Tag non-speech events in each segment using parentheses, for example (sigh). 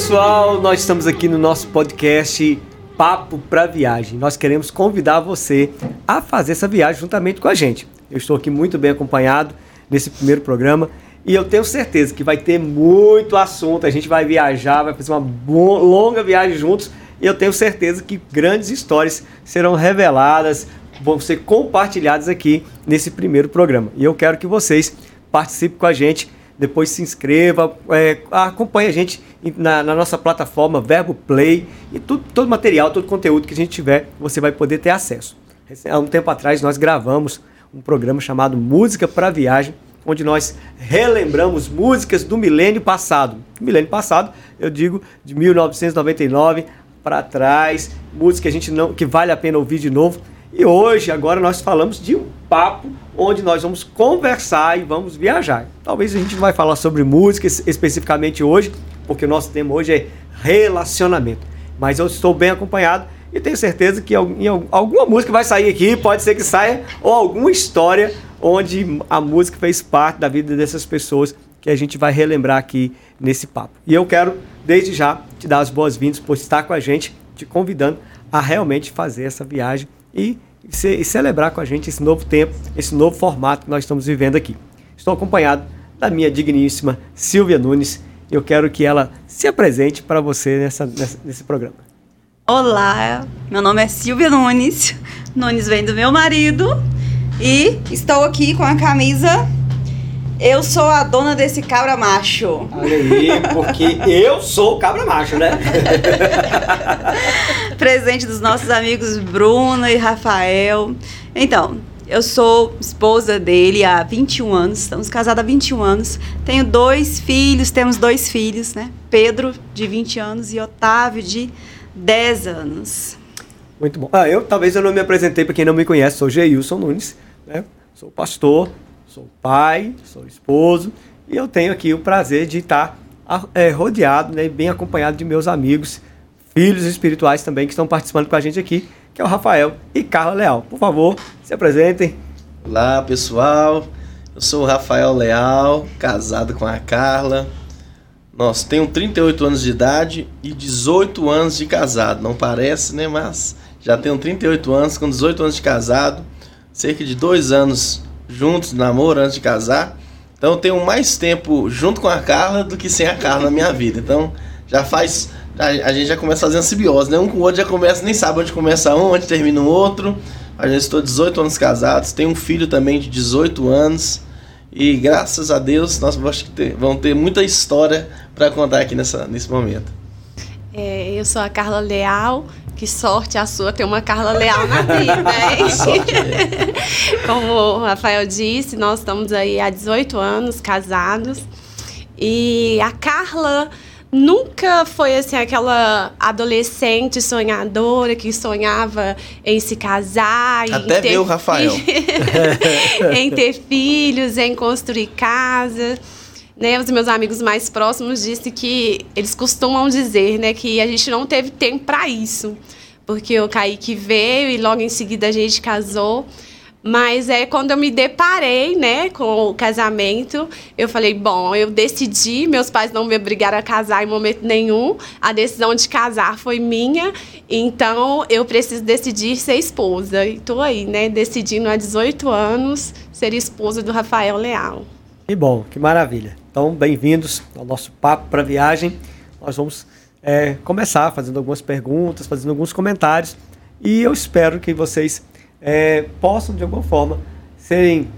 pessoal, nós estamos aqui no nosso podcast Papo para Viagem. Nós queremos convidar você a fazer essa viagem juntamente com a gente. Eu estou aqui muito bem acompanhado nesse primeiro programa e eu tenho certeza que vai ter muito assunto. A gente vai viajar, vai fazer uma longa viagem juntos e eu tenho certeza que grandes histórias serão reveladas, vão ser compartilhadas aqui nesse primeiro programa. E eu quero que vocês participem com a gente depois se inscreva, é, acompanhe a gente na, na, nossa plataforma Verbo Play e tudo, todo material, todo conteúdo que a gente tiver, você vai poder ter acesso. Há um tempo atrás nós gravamos um programa chamado Música para Viagem, onde nós relembramos músicas do milênio passado. milênio passado, eu digo de 1999 para trás, música que a gente não que vale a pena ouvir de novo. E hoje, agora nós falamos de um papo onde nós vamos conversar e vamos viajar. Talvez a gente não vai falar sobre música especificamente hoje, porque o nosso tema hoje é relacionamento. Mas eu estou bem acompanhado e tenho certeza que alguma música vai sair aqui, pode ser que saia, ou alguma história onde a música fez parte da vida dessas pessoas que a gente vai relembrar aqui nesse papo. E eu quero, desde já, te dar as boas-vindas por estar com a gente, te convidando a realmente fazer essa viagem e e, celebrar com a gente esse novo tempo, esse novo formato que nós estamos vivendo aqui. Estou acompanhado da minha digníssima Silvia Nunes. Eu quero que ela se apresente para você nessa, nessa, nesse programa. Olá, meu nome é Silvia Nunes. Nunes vem do meu marido e estou aqui com a camisa eu sou a dona desse cabra macho. Olha aí, porque eu sou o cabra macho, né? (laughs) Presente dos nossos amigos Bruna e Rafael. Então, eu sou esposa dele há 21 anos, estamos casados há 21 anos. Tenho dois filhos, temos dois filhos, né? Pedro, de 20 anos, e Otávio, de 10 anos. Muito bom. Ah, eu talvez eu não me apresentei para quem não me conhece, sou Geilson Nunes, né? Sou pastor, Sou pai, sou esposo e eu tenho aqui o prazer de estar é, rodeado, né, bem acompanhado de meus amigos, filhos espirituais também que estão participando com a gente aqui, que é o Rafael e Carla Leal. Por favor, se apresentem. Olá, pessoal. Eu sou o Rafael Leal, casado com a Carla. Nós tenho 38 anos de idade e 18 anos de casado. Não parece, né? Mas já tenho 38 anos, com 18 anos de casado, cerca de dois anos juntos, namoro, antes de casar. Então eu tenho mais tempo junto com a Carla do que sem a Carla na minha vida. Então já faz. A, a gente já começa fazendo simbiose, né? Um com o outro já começa, nem sabe onde começa um, onde termina o outro. A gente estou 18 anos casados, tenho um filho também de 18 anos. E graças a Deus nós vamos ter, ter muita história para contar aqui nessa, nesse momento. É, eu sou a Carla Leal, que sorte a sua ter uma Carla Leal na vida, hein? (laughs) (laughs) Como o Rafael disse, nós estamos aí há 18 anos casados. E a Carla nunca foi assim aquela adolescente sonhadora que sonhava em se casar, até ver o Rafael, (laughs) em ter filhos, em construir casa. Né, os meus amigos mais próximos disse que eles costumam dizer, né, que a gente não teve tempo para isso, porque o Kaique veio e logo em seguida a gente casou. Mas é quando eu me deparei, né, com o casamento, eu falei, bom, eu decidi, meus pais não me obrigaram a casar em momento nenhum, a decisão de casar foi minha, então eu preciso decidir ser esposa. E tô aí, né, decidindo há 18 anos ser esposa do Rafael Leal. Que bom, que maravilha. Então, bem-vindos ao nosso papo para viagem. Nós vamos é, começar fazendo algumas perguntas, fazendo alguns comentários e eu espero que vocês é, possam, de alguma forma, serem.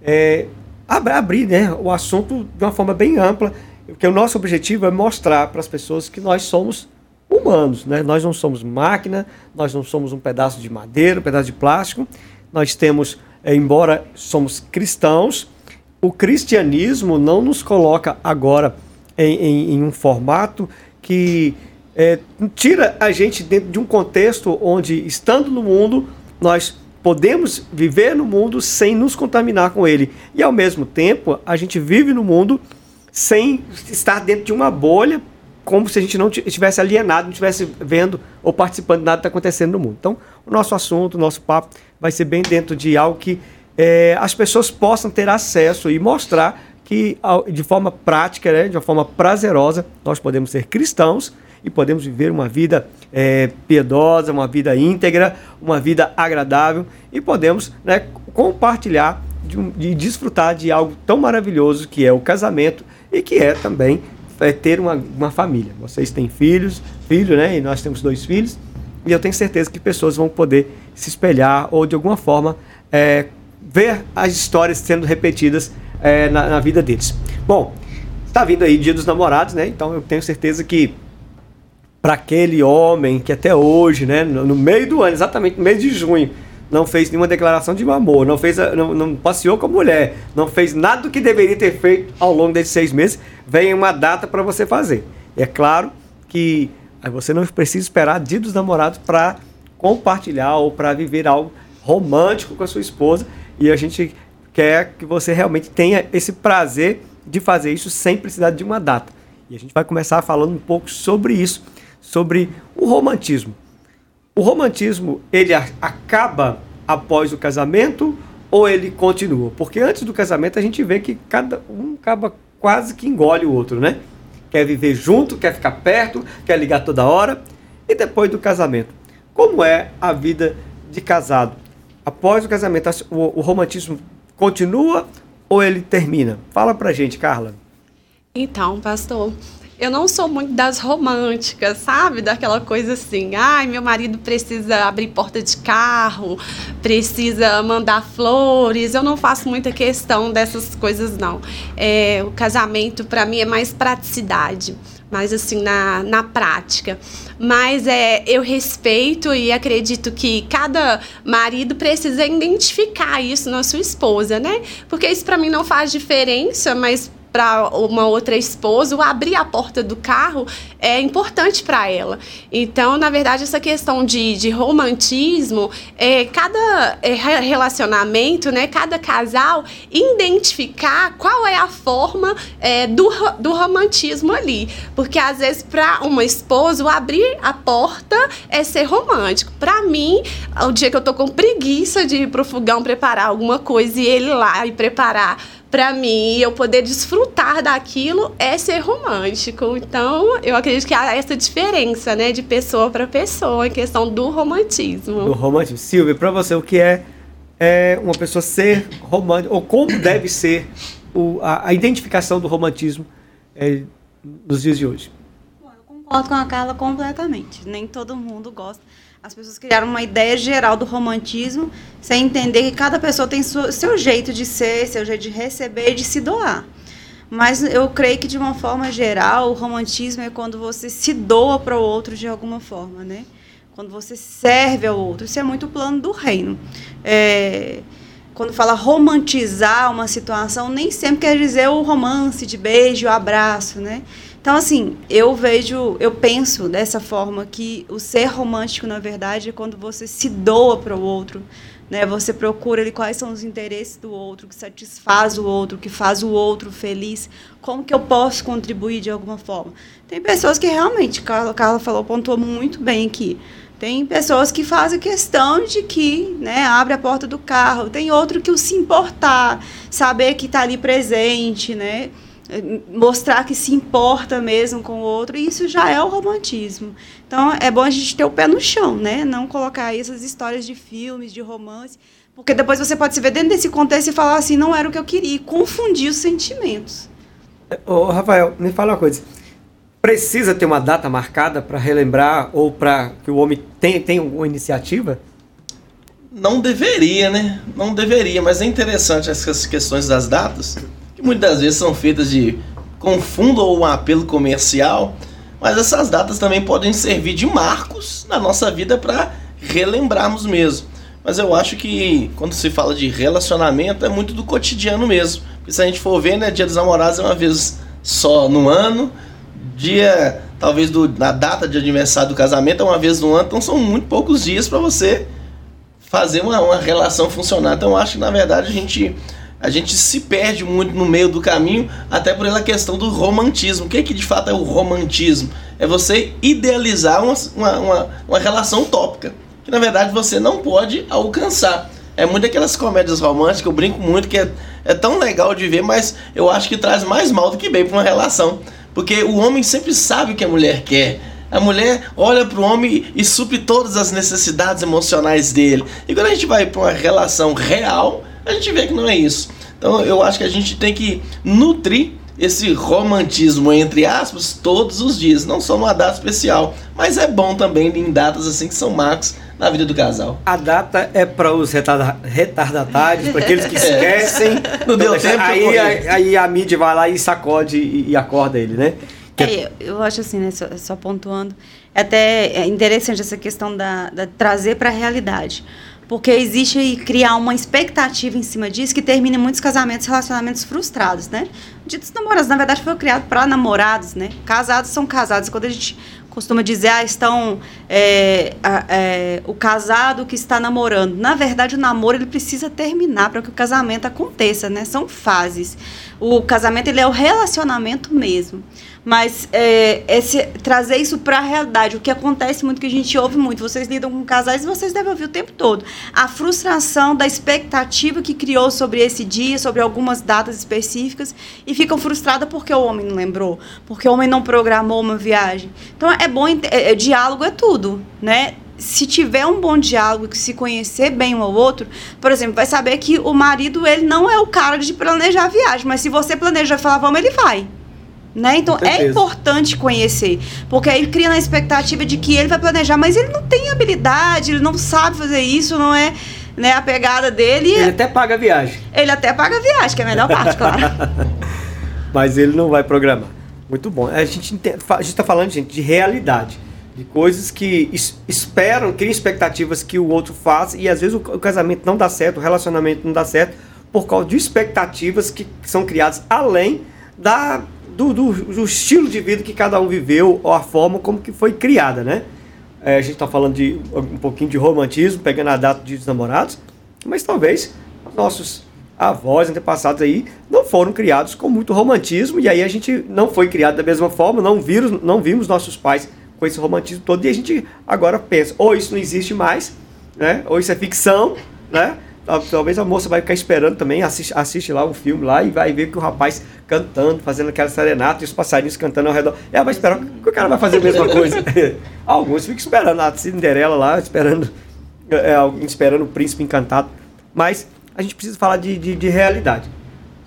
É, abrir né, o assunto de uma forma bem ampla, porque o nosso objetivo é mostrar para as pessoas que nós somos humanos, né? nós não somos máquina, nós não somos um pedaço de madeira, um pedaço de plástico, nós temos, é, embora somos cristãos, o cristianismo não nos coloca agora em, em, em um formato que é, tira a gente dentro de um contexto onde, estando no mundo, nós podemos viver no mundo sem nos contaminar com ele. E ao mesmo tempo, a gente vive no mundo sem estar dentro de uma bolha, como se a gente não estivesse alienado, não estivesse vendo ou participando de nada que está acontecendo no mundo. Então, o nosso assunto, o nosso papo vai ser bem dentro de algo que é, as pessoas possam ter acesso e mostrar que de forma prática, né, de uma forma prazerosa, nós podemos ser cristãos e podemos viver uma vida é, piedosa, uma vida íntegra, uma vida agradável e podemos né, compartilhar de, de, desfrutar de algo tão maravilhoso que é o casamento e que é também é, ter uma, uma família. Vocês têm filhos, filho, né? E nós temos dois filhos e eu tenho certeza que pessoas vão poder se espelhar ou de alguma forma é, ver as histórias sendo repetidas é, na, na vida deles. Bom, está vindo aí Dia dos Namorados, né? Então eu tenho certeza que para aquele homem que até hoje, né, no, no, meio do ano, exatamente no mês de junho, não fez nenhuma declaração de amor, não fez, não, não, passeou com a mulher, não fez nada do que deveria ter feito ao longo desses seis meses, vem uma data para você fazer. E é claro que você não precisa esperar dia dos namorados para compartilhar ou para viver algo romântico com a sua esposa. E a gente quer que você realmente tenha esse prazer de fazer isso sem precisar de uma data. E a gente vai começar falando um pouco sobre isso sobre o romantismo. O romantismo, ele acaba após o casamento ou ele continua? Porque antes do casamento a gente vê que cada um acaba quase que engole o outro, né? Quer viver junto, quer ficar perto, quer ligar toda hora. E depois do casamento? Como é a vida de casado? Após o casamento, o, o romantismo continua ou ele termina? Fala pra gente, Carla. Então, pastor, eu não sou muito das românticas, sabe? Daquela coisa assim, ai, meu marido precisa abrir porta de carro, precisa mandar flores. Eu não faço muita questão dessas coisas, não. É, o casamento, para mim, é mais praticidade mais assim na, na prática. Mas é, eu respeito e acredito que cada marido precisa identificar isso na sua esposa, né? Porque isso para mim não faz diferença, mas para uma outra esposa, o abrir a porta do carro é importante para ela. Então, na verdade, essa questão de, de romantismo, é, cada é, relacionamento, né, cada casal identificar qual é a forma é, do, do romantismo ali. Porque, às vezes, para uma esposa, abrir a porta é ser romântico. Para mim, o dia que eu tô com preguiça de ir pro fogão preparar alguma coisa e ele lá e preparar para mim, eu poder desfrutar daquilo é ser romântico. Então, eu acredito que há essa diferença, né, de pessoa para pessoa, em questão do romantismo. Do romantismo. Silvia, para você, o que é, é uma pessoa ser romântica, ou como deve ser o, a, a, identificação do romantismo é, nos dias de hoje? eu concordo com a Carla completamente. Nem todo mundo gosta as pessoas criaram uma ideia geral do romantismo, sem entender que cada pessoa tem seu jeito de ser, seu jeito de receber e de se doar. Mas eu creio que, de uma forma geral, o romantismo é quando você se doa para o outro de alguma forma, né? Quando você serve ao outro. Isso é muito o plano do reino. É, quando fala romantizar uma situação, nem sempre quer dizer o romance de beijo, abraço, né? Então, assim, eu vejo, eu penso dessa forma que o ser romântico, na verdade, é quando você se doa para o outro, né? Você procura ali quais são os interesses do outro, que satisfaz o outro, que faz o outro feliz. Como que eu posso contribuir de alguma forma? Tem pessoas que realmente, Carla, Carla falou, pontuou muito bem aqui. Tem pessoas que fazem questão de que, né, abre a porta do carro. Tem outro que o se importar, saber que está ali presente, né? Mostrar que se importa mesmo com o outro, e isso já é o romantismo. Então é bom a gente ter o pé no chão, né? Não colocar essas histórias de filmes, de romance, porque depois você pode se ver dentro desse contexto e falar assim, não era o que eu queria, e confundir os sentimentos. Ô, Rafael, me fala uma coisa. Precisa ter uma data marcada para relembrar ou para que o homem tenha, tenha uma iniciativa? Não deveria, né? Não deveria, mas é interessante essas questões das datas que muitas vezes são feitas de com fundo ou um apelo comercial, mas essas datas também podem servir de marcos na nossa vida para relembrarmos mesmo. Mas eu acho que quando se fala de relacionamento é muito do cotidiano mesmo. Porque se a gente for ver, né, Dia dos Namorados é uma vez só no ano, dia talvez do, na data de aniversário do casamento é uma vez no ano, então são muito poucos dias para você fazer uma, uma relação funcionar. Então eu acho que na verdade a gente a gente se perde muito no meio do caminho, até por ela questão do romantismo. O que, é que de fato é o romantismo? É você idealizar uma, uma, uma, uma relação utópica, que na verdade você não pode alcançar. É muito aquelas comédias românticas, eu brinco muito, que é, é tão legal de ver, mas eu acho que traz mais mal do que bem para uma relação. Porque o homem sempre sabe o que a mulher quer. A mulher olha para o homem e supre todas as necessidades emocionais dele. E quando a gente vai para uma relação real, a gente vê que não é isso. Então eu acho que a gente tem que nutrir esse romantismo, entre aspas, todos os dias, não só numa data especial, mas é bom também em datas assim que são marcos na vida do casal. A data é para os retarda retardatários, para aqueles que (laughs) esquecem. Não deu tempo, aí, aí, aí, a mídia vai lá e sacode e, e acorda ele, né? É, eu acho assim, né, só, só, pontuando, é até interessante essa questão da, da trazer para a realidade porque existe criar uma expectativa em cima disso que termina em muitos casamentos, relacionamentos frustrados, né? Ditos namorados, na verdade, foi criado para namorados, né? Casados são casados. Quando a gente costuma dizer, ah, estão é, é, o casado que está namorando. Na verdade, o namoro ele precisa terminar para que o casamento aconteça, né? São fases. O casamento ele é o relacionamento mesmo. Mas é, esse, trazer isso para a realidade, o que acontece muito, que a gente ouve muito, vocês lidam com casais e vocês devem ouvir o tempo todo. A frustração da expectativa que criou sobre esse dia, sobre algumas datas específicas, e ficam frustradas porque o homem não lembrou, porque o homem não programou uma viagem. Então é bom, é, é, diálogo é tudo, né? Se tiver um bom diálogo, que se conhecer bem um ao outro, por exemplo, vai saber que o marido ele não é o cara de planejar a viagem, mas se você planeja e falar vamos, ele vai. Né? Então é importante conhecer, porque aí cria na expectativa de que ele vai planejar, mas ele não tem habilidade, ele não sabe fazer isso, não é né, a pegada dele. Ele até paga a viagem. Ele até paga a viagem, que é a melhor parte, claro. (laughs) mas ele não vai programar. Muito bom. A gente está falando, gente, de realidade. De coisas que esperam, criam expectativas que o outro faz e às vezes o casamento não dá certo, o relacionamento não dá certo por causa de expectativas que são criadas além da do, do, do, estilo de vida que cada um viveu ou a forma como que foi criada, né? É, a gente está falando de um pouquinho de romantismo, pegando a data de namorados, mas talvez nossos avós, antepassados aí, não foram criados com muito romantismo e aí a gente não foi criado da mesma forma, não, viram, não vimos nossos pais com esse romantismo todo e a gente agora pensa, ou isso não existe mais, né? Ou isso é ficção, né? Talvez a moça vai ficar esperando também, assiste, assiste lá um filme lá e vai ver que o rapaz cantando, fazendo aquela serenata e os passarinhos cantando ao redor. Ela vai esperar que o cara vai fazer a mesma coisa. (laughs) Alguns ficam esperando a Cinderela lá, esperando, é, esperando o príncipe encantado. Mas a gente precisa falar de, de, de realidade.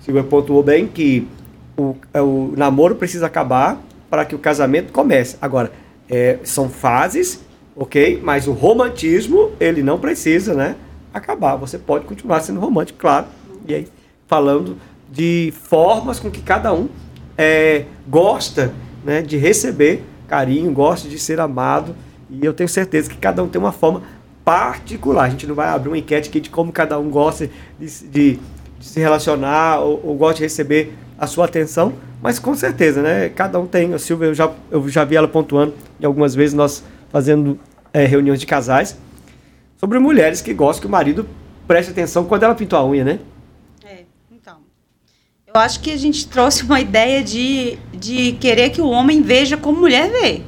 Silvia pontuou bem que o, é, o namoro precisa acabar para que o casamento comece. Agora, é, são fases, ok? Mas o romantismo, ele não precisa, né? acabar. Você pode continuar sendo romântico, claro. E aí, falando de formas com que cada um é, gosta né, de receber carinho, gosta de ser amado. E eu tenho certeza que cada um tem uma forma particular. A gente não vai abrir uma enquete aqui de como cada um gosta de, de, de se relacionar ou, ou, gosta de receber a sua atenção, mas com certeza, né? Cada um tem. A Silvia, eu já, eu já vi ela pontuando em algumas vezes nós fazendo é, reuniões de casais sobre mulheres que gostam que o marido preste atenção quando ela pintou a unha, né? É, então. Eu acho que a gente trouxe uma ideia de, de querer que o homem veja como mulher vê.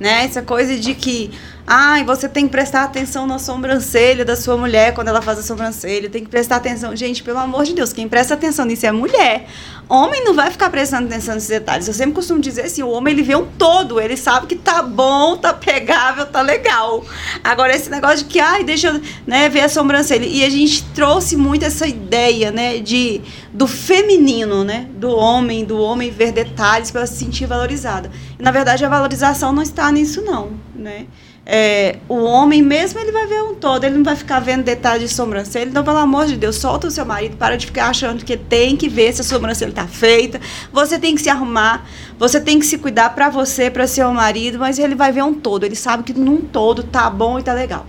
Né? Essa coisa de que Ai, você tem que prestar atenção na sobrancelha da sua mulher quando ela faz a sobrancelha. Tem que prestar atenção. Gente, pelo amor de Deus, quem presta atenção nisso é mulher. Homem não vai ficar prestando atenção nesses detalhes. Eu sempre costumo dizer assim: o homem ele vê um todo, ele sabe que tá bom, tá pegável, tá legal. Agora, esse negócio de que, ai, deixa eu né, ver a sobrancelha. E a gente trouxe muito essa ideia, né, de, do feminino, né, do homem, do homem ver detalhes para se sentir valorizada. E, na verdade, a valorização não está nisso, não, né? É, o homem mesmo ele vai ver um todo, ele não vai ficar vendo detalhes de sobrancelha. Então, pelo amor de Deus, solta o seu marido, para de ficar achando que tem que ver se a sobrancelha está feita. Você tem que se arrumar, você tem que se cuidar para você, para seu marido, mas ele vai ver um todo, ele sabe que num todo tá bom e tá legal.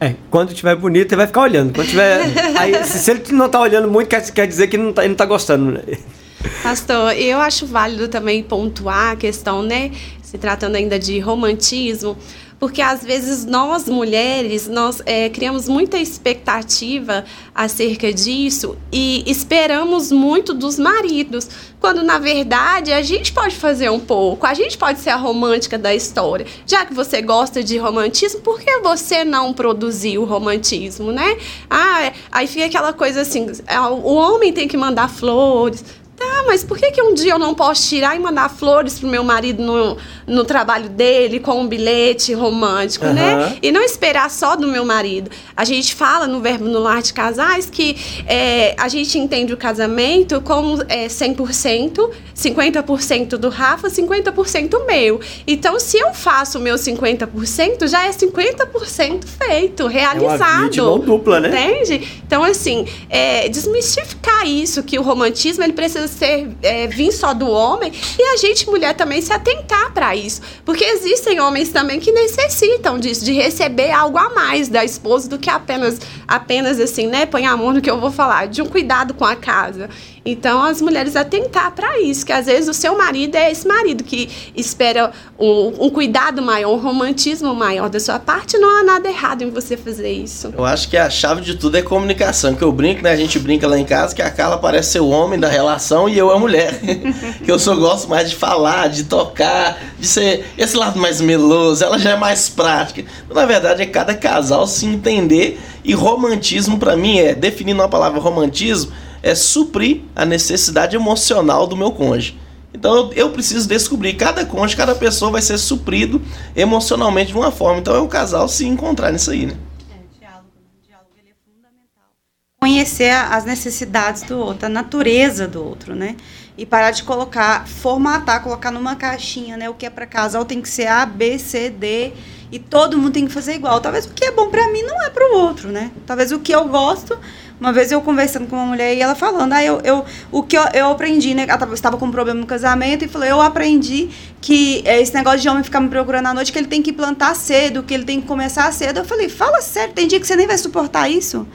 É, quando estiver bonito, ele vai ficar olhando. Quando tiver. (laughs) aí, se ele não está olhando muito, quer, quer dizer que não tá, ele não está gostando. Né? Pastor, eu acho válido também pontuar a questão, né? Se tratando ainda de romantismo, porque às vezes nós mulheres nós é, criamos muita expectativa acerca disso e esperamos muito dos maridos, quando na verdade a gente pode fazer um pouco, a gente pode ser a romântica da história. Já que você gosta de romantismo, por que você não produzir o romantismo, né? Ah, aí fica aquela coisa assim, é, o homem tem que mandar flores, Tá, mas por que, que um dia eu não posso tirar e mandar flores pro meu marido no, no trabalho dele com um bilhete romântico, uhum. né? E não esperar só do meu marido. A gente fala no verbo no lar de casais que é, a gente entende o casamento como é, 100%, 50% do Rafa, 50% meu. Então, se eu faço o meu 50%, já é 50% feito, realizado. É uma dupla, né? Entende? Então, assim, é, desmistificar isso, que o romantismo ele precisa ser é, vir só do homem e a gente, mulher, também se atentar para isso. Porque existem homens também que necessitam disso, de receber algo a mais da esposa do que apenas, apenas assim, né? Põe amor no que eu vou falar, de um cuidado com a casa. Então, as mulheres atentar para isso, que às vezes o seu marido é esse marido que espera um, um, cuidado maior, um romantismo maior da sua parte, não há nada errado em você fazer isso. Eu acho que a chave de tudo é comunicação, que eu brinco, né? A gente brinca lá em casa que a Carla parece ser o homem da relação e eu a mulher. (laughs) que eu só gosto mais de falar, de tocar, de ser esse lado mais meloso, ela já é mais prática. Na verdade, é cada casal se entender e romantismo para mim é, definindo a palavra romantismo, é suprir a necessidade emocional do meu cônjuge. Então eu, preciso descobrir, cada cônjuge, cada pessoa vai ser suprido emocionalmente de uma forma. Então é o casal se encontrar nisso aí, né? É, diálogo, diálogo ele é fundamental. Conhecer as necessidades do outro, a natureza do outro, né? E parar de colocar, formatar, colocar numa caixinha, né? O que é para casal tem que ser A, B, C, D e todo mundo tem que fazer igual. Talvez o que é bom para mim não é para o outro, né? Talvez o que eu gosto uma vez eu conversando com uma mulher e ela falando, ah, eu, eu, o que eu, eu aprendi, né? Ela estava com um problema no casamento e falou, eu aprendi que é, esse negócio de homem ficar me procurando à noite, que ele tem que plantar cedo, que ele tem que começar cedo. Eu falei, fala sério, tem dia que você nem vai suportar isso?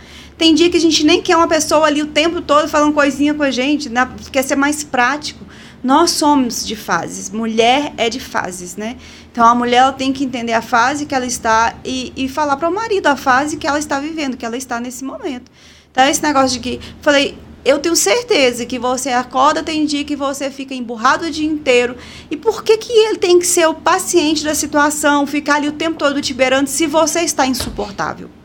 Tem dia que a gente nem quer uma pessoa ali o tempo todo falando coisinha com a gente, né? quer ser mais prático. Nós somos de fases, mulher é de fases, né? Então a mulher tem que entender a fase que ela está e, e falar para o marido a fase que ela está vivendo, que ela está nesse momento. Então, esse negócio de que. Falei, eu tenho certeza que você acorda, tem dia que você fica emburrado o dia inteiro. E por que, que ele tem que ser o paciente da situação, ficar ali o tempo todo te beirando se você está insuportável?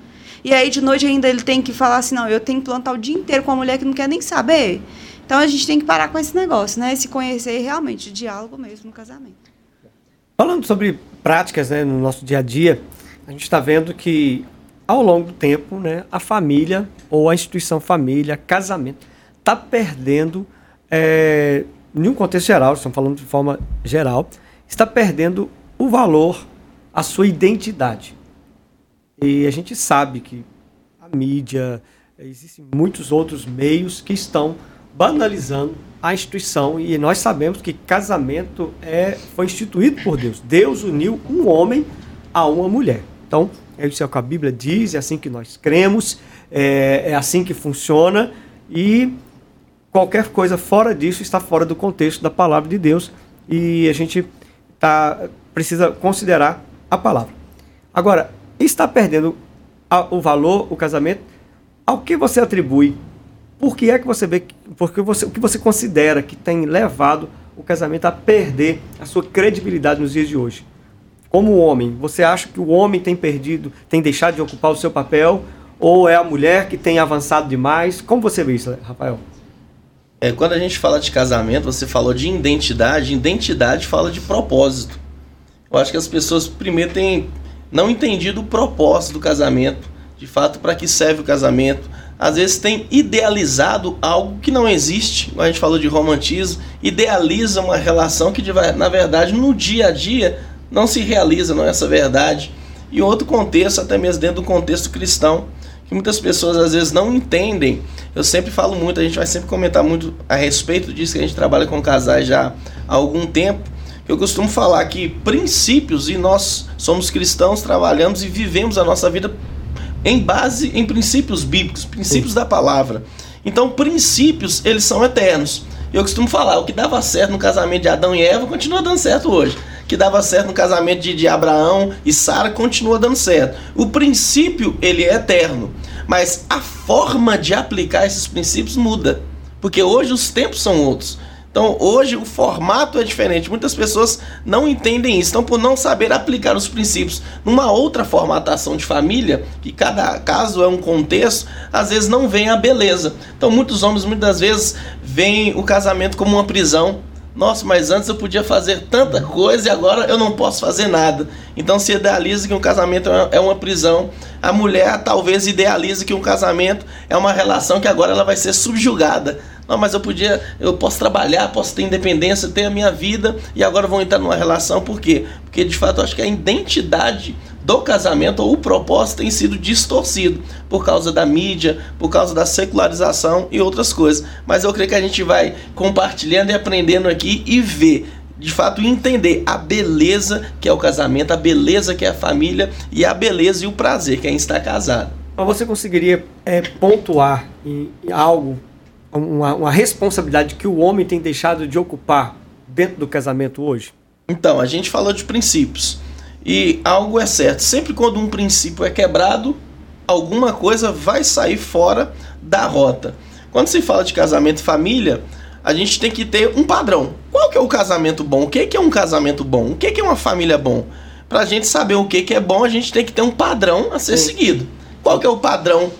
E aí, de noite ainda, ele tem que falar assim: não, eu tenho que plantar o dia inteiro com uma mulher que não quer nem saber. Então, a gente tem que parar com esse negócio, né? Se conhecer realmente, diálogo mesmo no casamento. Falando sobre práticas né, no nosso dia a dia, a gente está vendo que ao longo do tempo, né, a família ou a instituição família, casamento, está perdendo, é, em um contexto geral, estamos falando de forma geral, está perdendo o valor, a sua identidade. E a gente sabe que a mídia, existem muitos outros meios que estão banalizando a instituição e nós sabemos que casamento é, foi instituído por Deus. Deus uniu um homem a uma mulher. Então, é isso que a Bíblia diz, é assim que nós cremos, é, é assim que funciona e qualquer coisa fora disso está fora do contexto da palavra de Deus e a gente tá, precisa considerar a palavra. Agora, está perdendo a, o valor, o casamento, ao que você atribui? Por que é que você vê, porque você, o que você considera que tem levado o casamento a perder a sua credibilidade nos dias de hoje? como homem, você acha que o homem tem perdido, tem deixado de ocupar o seu papel, ou é a mulher que tem avançado demais? Como você vê isso, Rafael? É, quando a gente fala de casamento, você falou de identidade, identidade fala de propósito. Eu acho que as pessoas primeiro têm não entendido o propósito do casamento, de fato para que serve o casamento. Às vezes tem idealizado algo que não existe, a gente falou de romantismo, idealiza uma relação que na verdade no dia a dia não se realiza, não é essa verdade. E outro contexto, até mesmo dentro do contexto cristão, que muitas pessoas às vezes não entendem. Eu sempre falo muito, a gente vai sempre comentar muito a respeito disso, que a gente trabalha com casais já há algum tempo. Eu costumo falar que princípios, e nós somos cristãos, trabalhamos e vivemos a nossa vida em base em princípios bíblicos, princípios Sim. da palavra. Então, princípios, eles são eternos. Eu costumo falar, o que dava certo no casamento de Adão e Eva continua dando certo hoje que dava certo no casamento de, de Abraão e Sara continua dando certo. O princípio, ele é eterno, mas a forma de aplicar esses princípios muda, porque hoje os tempos são outros. Então, hoje o formato é diferente. Muitas pessoas não entendem isso. Então, por não saber aplicar os princípios numa outra formatação de família, que cada caso é um contexto, às vezes não vem a beleza. Então, muitos homens muitas vezes veem o casamento como uma prisão. Nossa, mas antes eu podia fazer tanta coisa e agora eu não posso fazer nada. Então se idealiza que um casamento é uma prisão. A mulher talvez idealize que um casamento é uma relação que agora ela vai ser subjugada. Não, mas eu podia, eu posso trabalhar, posso ter independência, ter a minha vida e agora vou entrar numa relação, por quê? Porque de fato eu acho que a identidade do casamento ou o propósito tem sido distorcido por causa da mídia, por causa da secularização e outras coisas. Mas eu creio que a gente vai compartilhando e aprendendo aqui e ver de fato entender a beleza que é o casamento, a beleza que é a família e a beleza e o prazer que é estar casado. Mas você conseguiria é, pontuar em algo uma, uma responsabilidade que o homem tem deixado de ocupar dentro do casamento hoje? Então, a gente falou de princípios. E algo é certo: sempre quando um princípio é quebrado, alguma coisa vai sair fora da rota. Quando se fala de casamento e família, a gente tem que ter um padrão. Qual que é o casamento bom? O que é um casamento bom? O que é uma família bom? Para a gente saber o que é bom, a gente tem que ter um padrão a ser Sim. seguido. Qual que é o padrão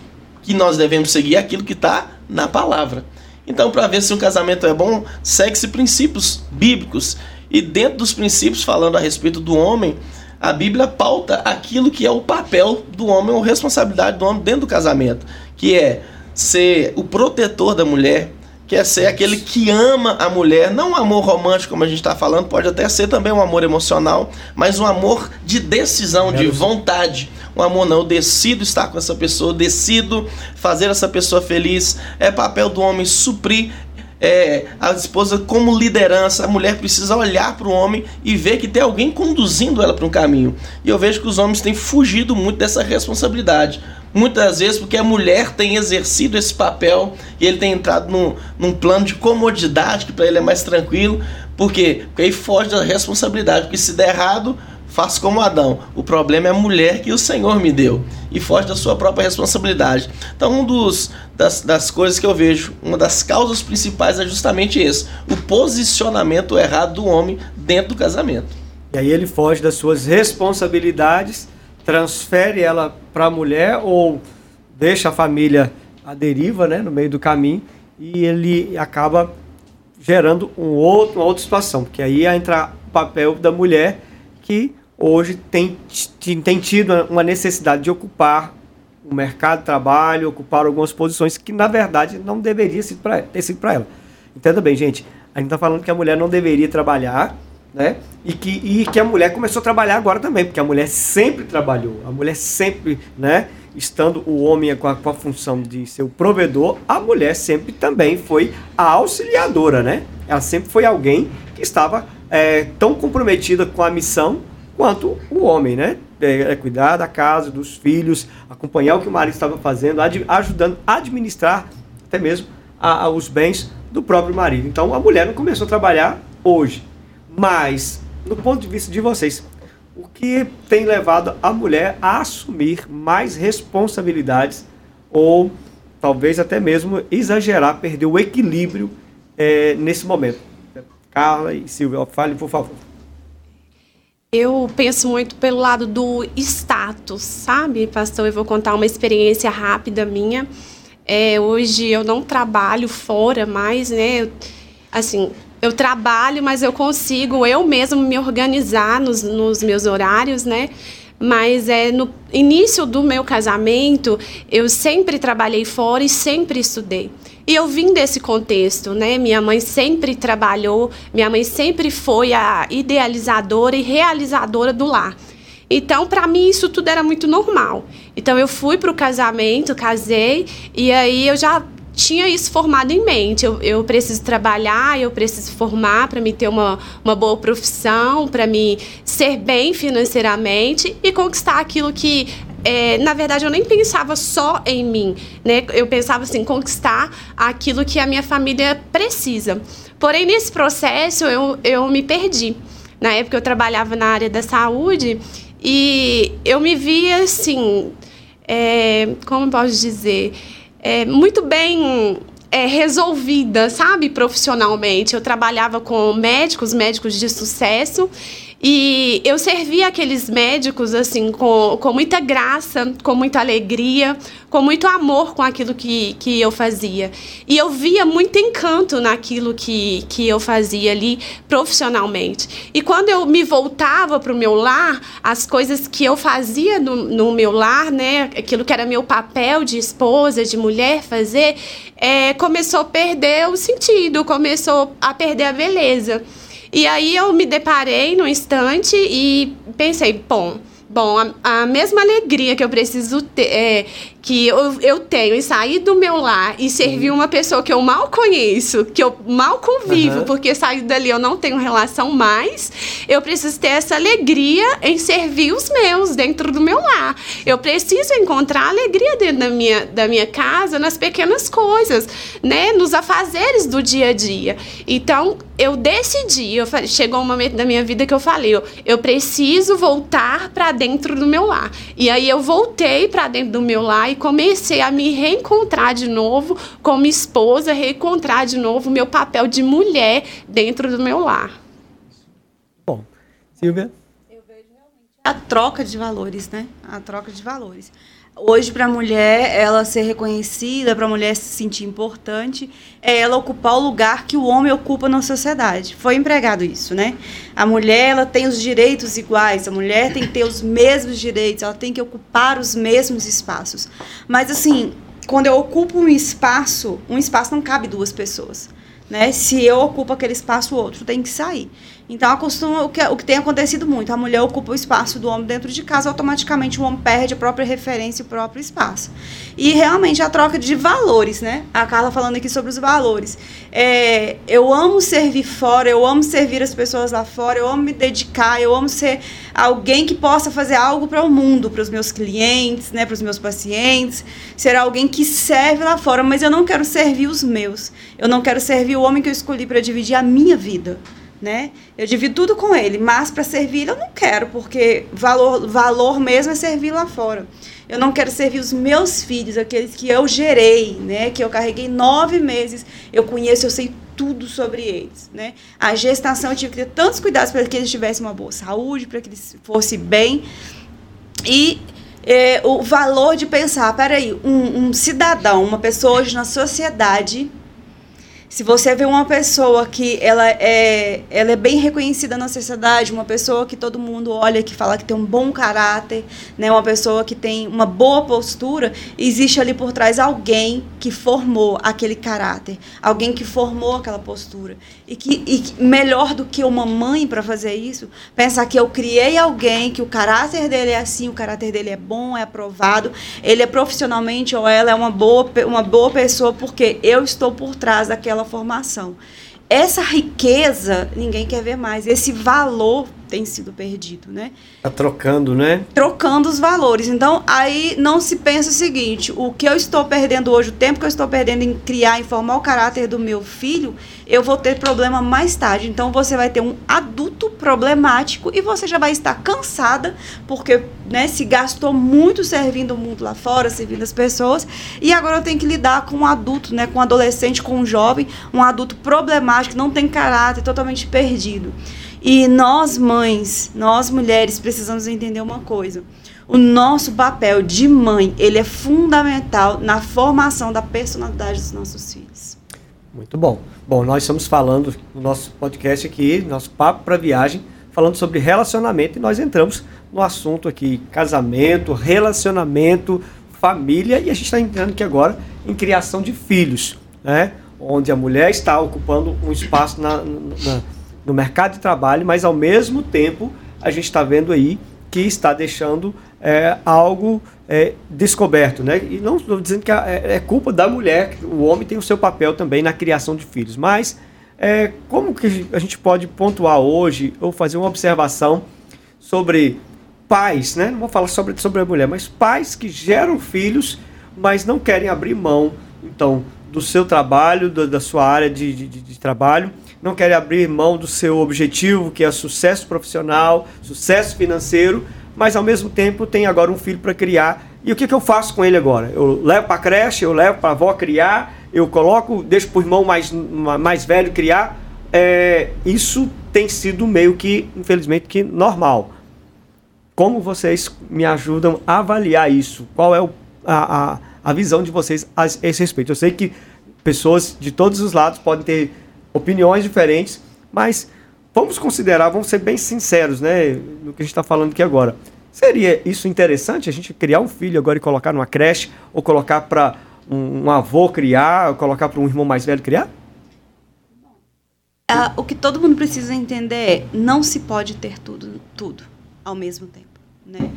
que nós devemos seguir? Aquilo que está na palavra. Então, para ver se um casamento é bom, segue-se princípios bíblicos. E dentro dos princípios, falando a respeito do homem, a Bíblia pauta aquilo que é o papel do homem ou responsabilidade do homem dentro do casamento, que é ser o protetor da mulher, que é ser aquele que ama a mulher, não um amor romântico, como a gente está falando, pode até ser também um amor emocional, mas um amor de decisão, de vontade. Um amor não, eu decido estar com essa pessoa, decido fazer essa pessoa feliz. É papel do homem suprir é, a esposa como liderança, a mulher precisa olhar para o homem e ver que tem alguém conduzindo ela para um caminho. E eu vejo que os homens têm fugido muito dessa responsabilidade. Muitas vezes porque a mulher tem exercido esse papel e ele tem entrado num, num plano de comodidade que para ele é mais tranquilo. Por quê? Porque aí foge da responsabilidade. Porque se der errado, faço como Adão. O problema é a mulher que o Senhor me deu e foge da sua própria responsabilidade. Então, um dos das, das coisas que eu vejo, uma das causas principais é justamente esse: o posicionamento errado do homem dentro do casamento. E aí ele foge das suas responsabilidades, transfere ela para a mulher ou deixa a família à deriva, né, no meio do caminho, e ele acaba gerando um outro, uma outra situação, porque aí entra o papel da mulher que hoje tem, tem tido uma necessidade de ocupar o mercado de trabalho, ocupar algumas posições que, na verdade, não deveria ter sido para ela. Entenda bem, gente. A gente está falando que a mulher não deveria trabalhar, né? E que, e que a mulher começou a trabalhar agora também, porque a mulher sempre trabalhou. A mulher sempre, né? Estando o homem com a, com a função de ser o provedor, a mulher sempre também foi a auxiliadora, né? Ela sempre foi alguém que estava é, tão comprometida com a missão quanto o homem, né? É, é cuidar da casa, dos filhos, acompanhar o que o marido estava fazendo, ad, ajudando a administrar até mesmo a, a, os bens do próprio marido. Então a mulher não começou a trabalhar hoje. Mas, no ponto de vista de vocês, o que tem levado a mulher a assumir mais responsabilidades ou talvez até mesmo exagerar, perder o equilíbrio é, nesse momento? Carla e Silvia, fale por favor. Eu penso muito pelo lado do status, sabe, pastor? Eu vou contar uma experiência rápida minha. É, hoje eu não trabalho fora mais, né? Eu, assim, eu trabalho, mas eu consigo eu mesmo me organizar nos, nos meus horários, né? Mas é no início do meu casamento, eu sempre trabalhei fora e sempre estudei. E eu vim desse contexto, né? Minha mãe sempre trabalhou, minha mãe sempre foi a idealizadora e realizadora do lar. Então, para mim, isso tudo era muito normal. Então, eu fui para o casamento, casei, e aí eu já tinha isso formado em mente. Eu, eu preciso trabalhar, eu preciso formar para me ter uma, uma boa profissão, para me ser bem financeiramente e conquistar aquilo que é, na verdade, eu nem pensava só em mim, né? Eu pensava assim, conquistar aquilo que a minha família precisa. Porém, nesse processo, eu, eu me perdi. Na época eu trabalhava na área da saúde e eu me via assim, é, como posso dizer, é, muito bem é, resolvida, sabe, profissionalmente. Eu trabalhava com médicos, médicos de sucesso, e eu servia aqueles médicos assim com, com muita graça, com muita alegria, com muito amor com aquilo que, que eu fazia. E eu via muito encanto naquilo que, que eu fazia ali profissionalmente. E quando eu me voltava para o meu lar, as coisas que eu fazia no, no meu lar, né, aquilo que era meu papel de esposa, de mulher fazer, é, começou a perder o sentido, começou a perder a beleza. E aí eu me deparei no instante e pensei, bom, bom, a, a mesma alegria que eu preciso ter, é, que eu, eu tenho em sair do meu lar e servir uma pessoa que eu mal conheço, que eu mal convivo, uhum. porque sair dali eu não tenho relação mais, eu preciso ter essa alegria em servir os meus dentro do meu lar. Eu preciso encontrar alegria dentro da minha, da minha casa, nas pequenas coisas, né? Nos afazeres do dia a dia. Então, eu decidi, eu chegou um momento da minha vida que eu falei, eu, eu preciso voltar para dentro do meu lar. E aí eu voltei para dentro do meu lar e comecei a me reencontrar de novo como esposa, reencontrar de novo o meu papel de mulher dentro do meu lar. Bom, Silvia? Eu vejo realmente a troca de valores, né? A troca de valores hoje para a mulher ela ser reconhecida, para a mulher se sentir importante, é ela ocupar o lugar que o homem ocupa na sociedade. Foi empregado isso, né? A mulher ela tem os direitos iguais, a mulher tem que ter os mesmos direitos, ela tem que ocupar os mesmos espaços. Mas assim, quando eu ocupo um espaço, um espaço não cabe duas pessoas. Né? Se eu ocupo aquele espaço, o outro tem que sair. Então, acostuma, o, que, o que tem acontecido muito, a mulher ocupa o espaço do homem dentro de casa, automaticamente o homem perde a própria referência e o próprio espaço. E realmente a troca de valores, né? A Carla falando aqui sobre os valores. É, eu amo servir fora, eu amo servir as pessoas lá fora, eu amo me dedicar, eu amo ser alguém que possa fazer algo para o mundo, para os meus clientes, né, para os meus pacientes, ser alguém que serve lá fora, mas eu não quero servir os meus. Eu não quero servir o homem que eu escolhi para dividir a minha vida né? Eu divido tudo com ele, mas para servir eu não quero, porque valor, valor mesmo é servir lá fora. Eu não quero servir os meus filhos, aqueles que eu gerei, né? Que eu carreguei nove meses, eu conheço, eu sei tudo sobre eles, né? A gestação eu tive que ter tantos cuidados para que eles tivessem uma boa saúde, para que eles fossem bem e é, o valor de pensar, peraí, um, um cidadão, uma pessoa hoje na sociedade se você vê uma pessoa que ela é, ela é bem reconhecida na sociedade, uma pessoa que todo mundo olha, que fala que tem um bom caráter, né, uma pessoa que tem uma boa postura, existe ali por trás alguém que formou aquele caráter, alguém que formou aquela postura. E que, e melhor do que uma mãe para fazer isso, pensar que eu criei alguém, que o caráter dele é assim, o caráter dele é bom, é aprovado, ele é profissionalmente ou ela é uma boa, uma boa pessoa porque eu estou por trás daquela aquela formação. Essa riqueza ninguém quer ver mais. Esse valor tem sido perdido, né? Tá trocando, né? Trocando os valores. Então, aí não se pensa o seguinte: o que eu estou perdendo hoje, o tempo que eu estou perdendo em criar, em formar o caráter do meu filho, eu vou ter problema mais tarde. Então, você vai ter um adulto problemático e você já vai estar cansada, porque né, se gastou muito servindo o mundo lá fora, servindo as pessoas, e agora eu tenho que lidar com um adulto, né, com um adolescente, com um jovem, um adulto problemático, não tem caráter, totalmente perdido. E nós, mães, nós mulheres, precisamos entender uma coisa. O nosso papel de mãe, ele é fundamental na formação da personalidade dos nossos filhos. Muito bom. Bom, nós estamos falando no nosso podcast aqui, nosso papo para viagem, falando sobre relacionamento e nós entramos no assunto aqui casamento, relacionamento, família e a gente está entrando aqui agora em criação de filhos, né? Onde a mulher está ocupando um espaço na, na no mercado de trabalho, mas ao mesmo tempo a gente está vendo aí que está deixando é, algo é, descoberto, né? E não estou dizendo que é, é, culpa da mulher, o homem tem o seu papel também na criação de filhos, mas é, como que a gente pode pontuar hoje ou fazer uma observação sobre pais, né? Não vou falar sobre, sobre a mulher, mas pais que geram filhos, mas não querem abrir mão, então, do seu trabalho, do, da sua área de, de, de trabalho, não quer abrir mão do seu objetivo, que é sucesso profissional, sucesso financeiro, mas ao mesmo tempo tem agora um filho para criar. E o que, que eu faço com ele agora? Eu levo para a creche, eu levo para a avó criar, eu coloco, deixo para o irmão mais, mais velho criar. É, isso tem sido meio que, infelizmente, que normal. Como vocês me ajudam a avaliar isso? Qual é o, a, a, a visão de vocês a esse respeito? Eu sei que pessoas de todos os lados podem ter opiniões diferentes, mas vamos considerar, vamos ser bem sinceros, né, no que a gente está falando aqui agora. Seria isso interessante a gente criar um filho agora e colocar numa creche, ou colocar para um, avô criar, ou colocar para um irmão mais velho criar? Ah, o que todo mundo precisa entender é não se pode ter tudo, tudo ao mesmo tempo, né?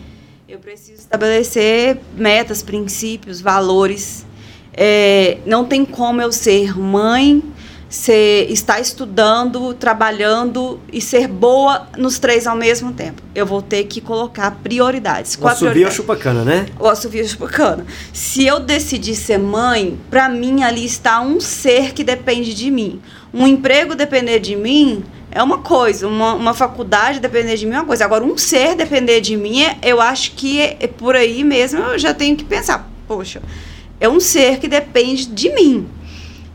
Eu preciso estabelecer metas, princípios, valores. É, não tem como eu ser mãe, ser, estar estudando, trabalhando e ser boa nos três ao mesmo tempo. Eu vou ter que colocar prioridades. O assovio é chupacana, né? O assovio é chupacana. Se eu decidir ser mãe, para mim ali está um ser que depende de mim. Um emprego depender de mim é uma coisa, uma, uma faculdade depender de mim é uma coisa. Agora, um ser depender de mim, é, eu acho que é, é por aí mesmo eu já tenho que pensar, poxa, é um ser que depende de mim.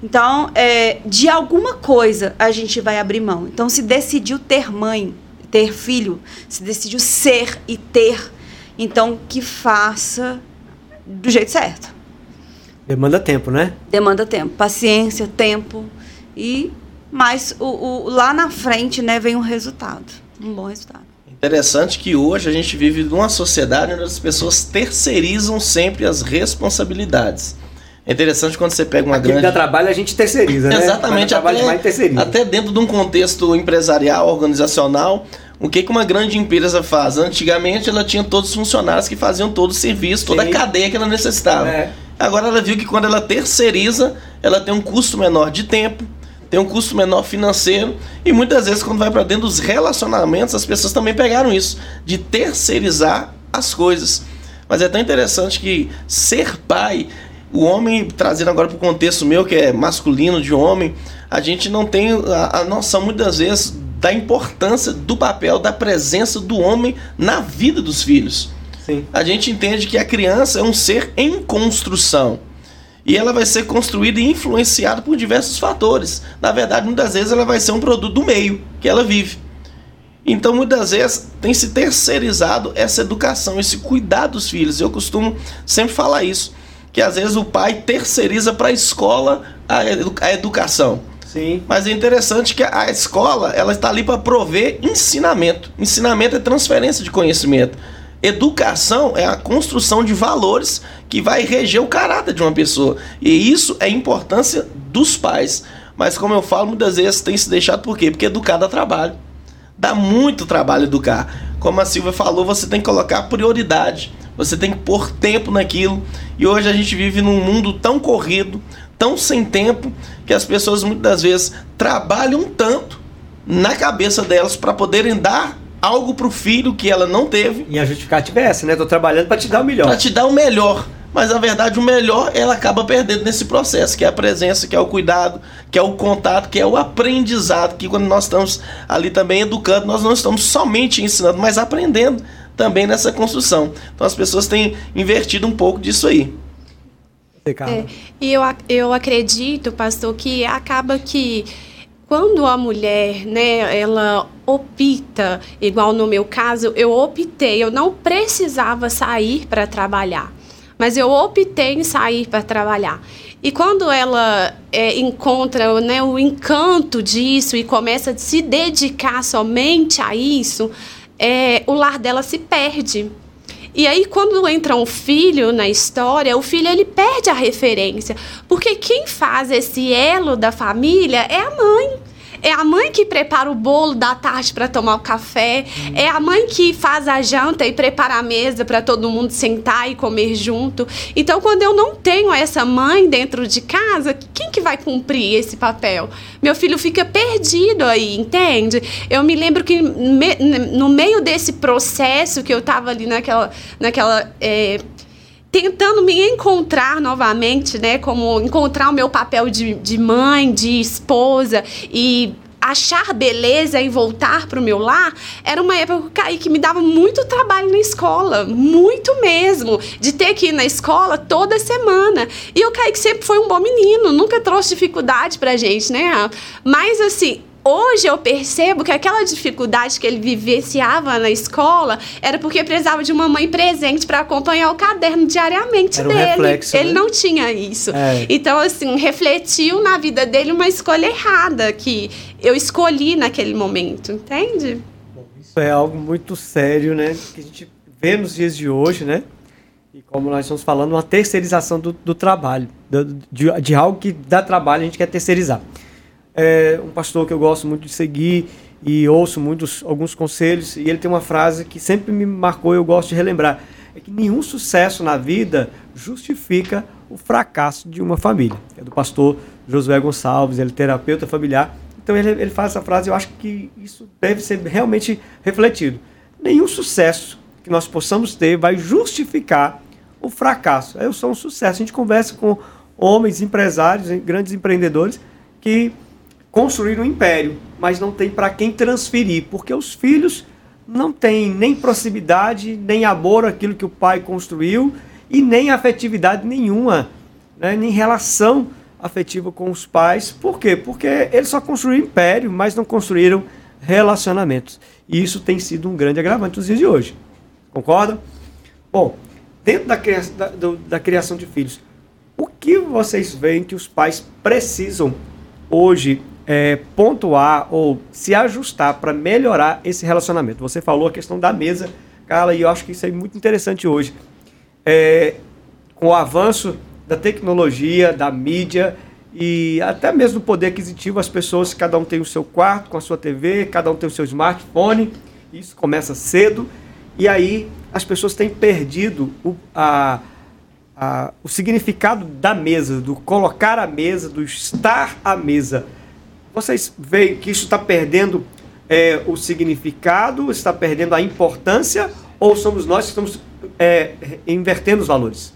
Então, é, de alguma coisa a gente vai abrir mão. Então, se decidiu ter mãe, ter filho, se decidiu ser e ter, então que faça do jeito certo. Demanda tempo, né? Demanda tempo, paciência, tempo e mas o, o, lá na frente, né, vem um resultado, um bom resultado. Interessante que hoje a gente vive numa sociedade onde as pessoas terceirizam sempre as responsabilidades. É interessante quando você pega uma Aquilo grande. dá trabalho a gente terceiriza, né? Exatamente, até, terceiriza. até dentro de um contexto empresarial, organizacional, o que, que uma grande empresa faz? Antigamente ela tinha todos os funcionários que faziam todo o serviço, toda Sim. a cadeia que ela necessitava. É. Agora ela viu que quando ela terceiriza, ela tem um custo menor de tempo, tem um custo menor financeiro e muitas vezes quando vai para dentro dos relacionamentos, as pessoas também pegaram isso, de terceirizar as coisas. Mas é tão interessante que ser pai o homem, trazendo agora para o contexto meu, que é masculino, de homem, a gente não tem a, a noção muitas vezes da importância do papel, da presença do homem na vida dos filhos. Sim. A gente entende que a criança é um ser em construção. E ela vai ser construída e influenciada por diversos fatores. Na verdade, muitas vezes ela vai ser um produto do meio que ela vive. Então, muitas vezes, tem se terceirizado essa educação, esse cuidar dos filhos. Eu costumo sempre falar isso que às vezes o pai terceiriza para a escola a, educação. Sim. Mas é interessante que a escola ela está ali para prover ensinamento. Ensinamento é transferência de conhecimento. Educação é a construção de valores que vai reger o caráter de uma pessoa. E isso é importância dos pais. Mas como eu falo, muitas vezes tem se deixado por quê? Porque educar dá trabalho. Dá muito trabalho educar. Como a Silvia falou, você tem que colocar prioridade. Você tem que pôr tempo naquilo. E hoje a gente vive num mundo tão corrido, tão sem tempo, que as pessoas muitas vezes trabalham tanto na cabeça delas para poderem dar algo para o filho que ela não teve. E a justificativa é essa, né? Tô trabalhando para te dar o melhor. Para te dar o melhor. Mas na verdade o melhor ela acaba perdendo nesse processo, que é a presença, que é o cuidado, que é o contato, que é o aprendizado, que quando nós estamos ali também educando, nós não estamos somente ensinando, mas aprendendo também nessa construção. Então as pessoas têm invertido um pouco disso aí. É, e eu, eu acredito, pastor, que acaba que quando a mulher, né, ela opta, igual no meu caso, eu optei, eu não precisava sair para trabalhar, mas eu optei em sair para trabalhar. E quando ela é, encontra né, o encanto disso e começa a se dedicar somente a isso, é, o lar dela se perde. E aí, quando entra um filho na história, o filho ele perde a referência. Porque quem faz esse elo da família é a mãe. É a mãe que prepara o bolo da tarde para tomar o café. Hum. É a mãe que faz a janta e prepara a mesa para todo mundo sentar e comer junto. Então, quando eu não tenho essa mãe dentro de casa, quem que vai cumprir esse papel? Meu filho fica perdido aí, entende? Eu me lembro que me, no meio desse processo que eu estava ali naquela, naquela é, tentando me encontrar novamente, né? Como encontrar o meu papel de, de mãe, de esposa e achar beleza em voltar para o meu lar, era uma época que me dava muito trabalho na escola, muito mesmo, de ter que ir na escola toda semana. E o Kaique sempre foi um bom menino, nunca trouxe dificuldade pra gente, né? Mas assim, Hoje eu percebo que aquela dificuldade que ele vivenciava na escola era porque precisava de uma mãe presente para acompanhar o caderno diariamente Era um dele. reflexo, ele né? não tinha isso. É. Então, assim, refletiu na vida dele uma escolha errada que eu escolhi naquele momento, entende? Isso é algo muito sério, né? Que a gente vê nos dias de hoje, né? E como nós estamos falando, uma terceirização do, do trabalho, do- de, de algo que dá trabalho, a gente quer terceirizar. É um pastor que eu gosto muito de seguir e ouço muitos alguns conselhos, e ele tem uma frase que sempre me marcou e eu gosto de relembrar: é que nenhum sucesso na vida justifica o fracasso de uma família. É do pastor Josué Gonçalves, ele é terapeuta familiar. Então ele, ele faz essa frase, eu acho que isso deve ser realmente refletido. Nenhum sucesso que nós possamos ter vai justificar o fracasso. Eu sou um sucesso. A gente conversa com homens, empresários, grandes empreendedores que construíram um império, mas não tem para quem transferir, porque os filhos não têm nem proximidade, nem amor àquilo que o pai construiu e nem afetividade nenhuma, né? nem relação afetiva com os pais. Por quê? Porque eles só construíram império, mas não construíram relacionamentos. E isso tem sido um grande agravante nos dias de hoje. Concorda? Bom, dentro da, cria- da- do- da criação de filhos, o que vocês veem que os pais precisam hoje é, pontuar ou se ajustar para melhorar esse relacionamento? Você falou a questão da mesa, Carla, e eu acho que isso é muito interessante hoje. É, com o avanço da tecnologia, da mídia e até mesmo do poder aquisitivo, as pessoas, cada um tem o seu quarto com a sua TV, cada um tem o seu smartphone, isso começa cedo, e aí as pessoas têm perdido o, a, a- o significado da mesa, do colocar a mesa, do estar à mesa. Vocês veem que isso está perdendo é, o significado, está perdendo a importância, ou somos nós que estamos é, invertendo os valores?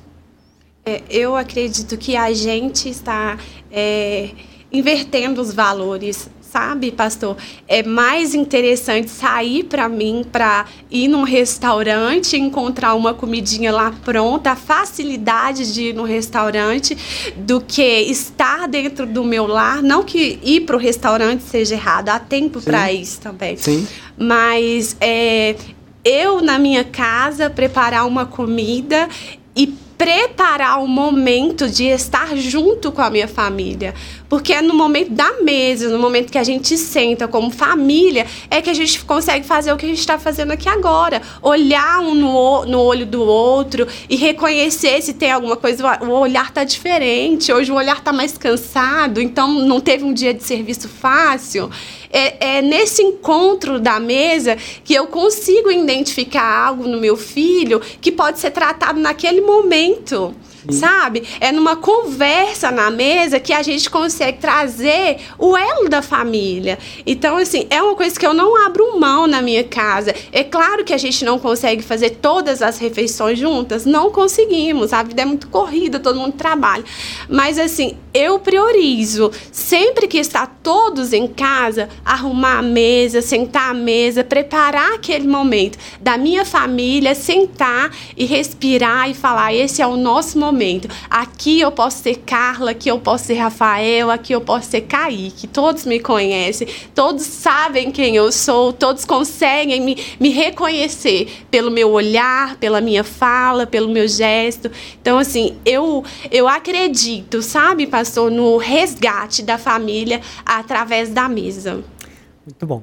É, eu acredito que a gente está é, invertendo os valores, sabe, pastor? É mais interessante sair para mim para ir num restaurante, encontrar uma comidinha lá pronta, a facilidade de ir no restaurante, do que estar dentro do meu lar. Não que ir para o restaurante seja errado, há tempo para isso também. Sim. Mas é, eu, na minha casa, preparar uma comida e preparar o momento de estar junto com a minha família. Porque é no momento da mesa, no momento que a gente senta como família, é que a gente consegue fazer o que a gente está fazendo aqui agora. Olhar um no, no olho do outro e reconhecer se tem alguma coisa. O olhar tá diferente, hoje o olhar tá mais cansado, então não teve um dia de serviço fácil. É, é nesse encontro da mesa que eu consigo identificar algo no meu filho que pode ser tratado naquele momento. Sabe? É numa conversa na mesa que a gente consegue trazer o elo da família. Então, assim, é uma coisa que eu não abro mão na minha casa. É claro que a gente não consegue fazer todas as refeições juntas, não conseguimos. A vida é muito corrida, todo mundo trabalha. Mas, assim, eu priorizo, sempre que está todos em casa, arrumar a mesa, sentar à mesa, preparar aquele momento da minha família, sentar e respirar e falar: esse é o nosso momento. Aqui eu posso ser Carla, aqui eu posso ser Rafael, aqui eu posso ser Kaique. Todos me conhecem, todos sabem quem eu sou, todos conseguem me, me reconhecer pelo meu olhar, pela minha fala, pelo meu gesto. Então, assim, eu, eu acredito, sabe, pastor, no resgate da família através da mesa. Muito bom.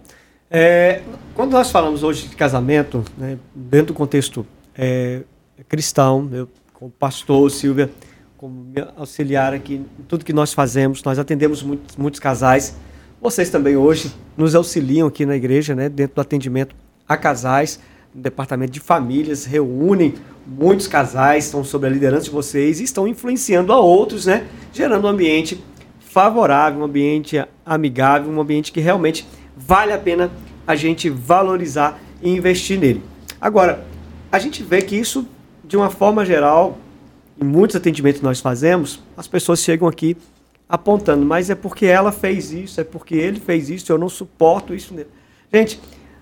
É, quando nós falamos hoje de casamento, né, dentro do contexto é, cristão, eu, como pastor, Silvia, como auxiliar aqui, em tudo que nós fazemos, nós atendemos muitos, muitos casais. Vocês também hoje nos auxiliam aqui na igreja, né, dentro do atendimento a casais, no departamento de famílias, reúnem muitos casais, estão sob a liderança de vocês e estão influenciando a outros, né, gerando um ambiente favorável, um ambiente amigável, um ambiente que realmente vale a pena a gente valorizar e investir nele. Agora, a gente vê que isso, de uma forma geral, em muitos atendimentos que nós fazemos, as pessoas chegam aqui apontando, mas é porque ela fez isso, é porque ele fez isso, eu não suporto isso. Gente,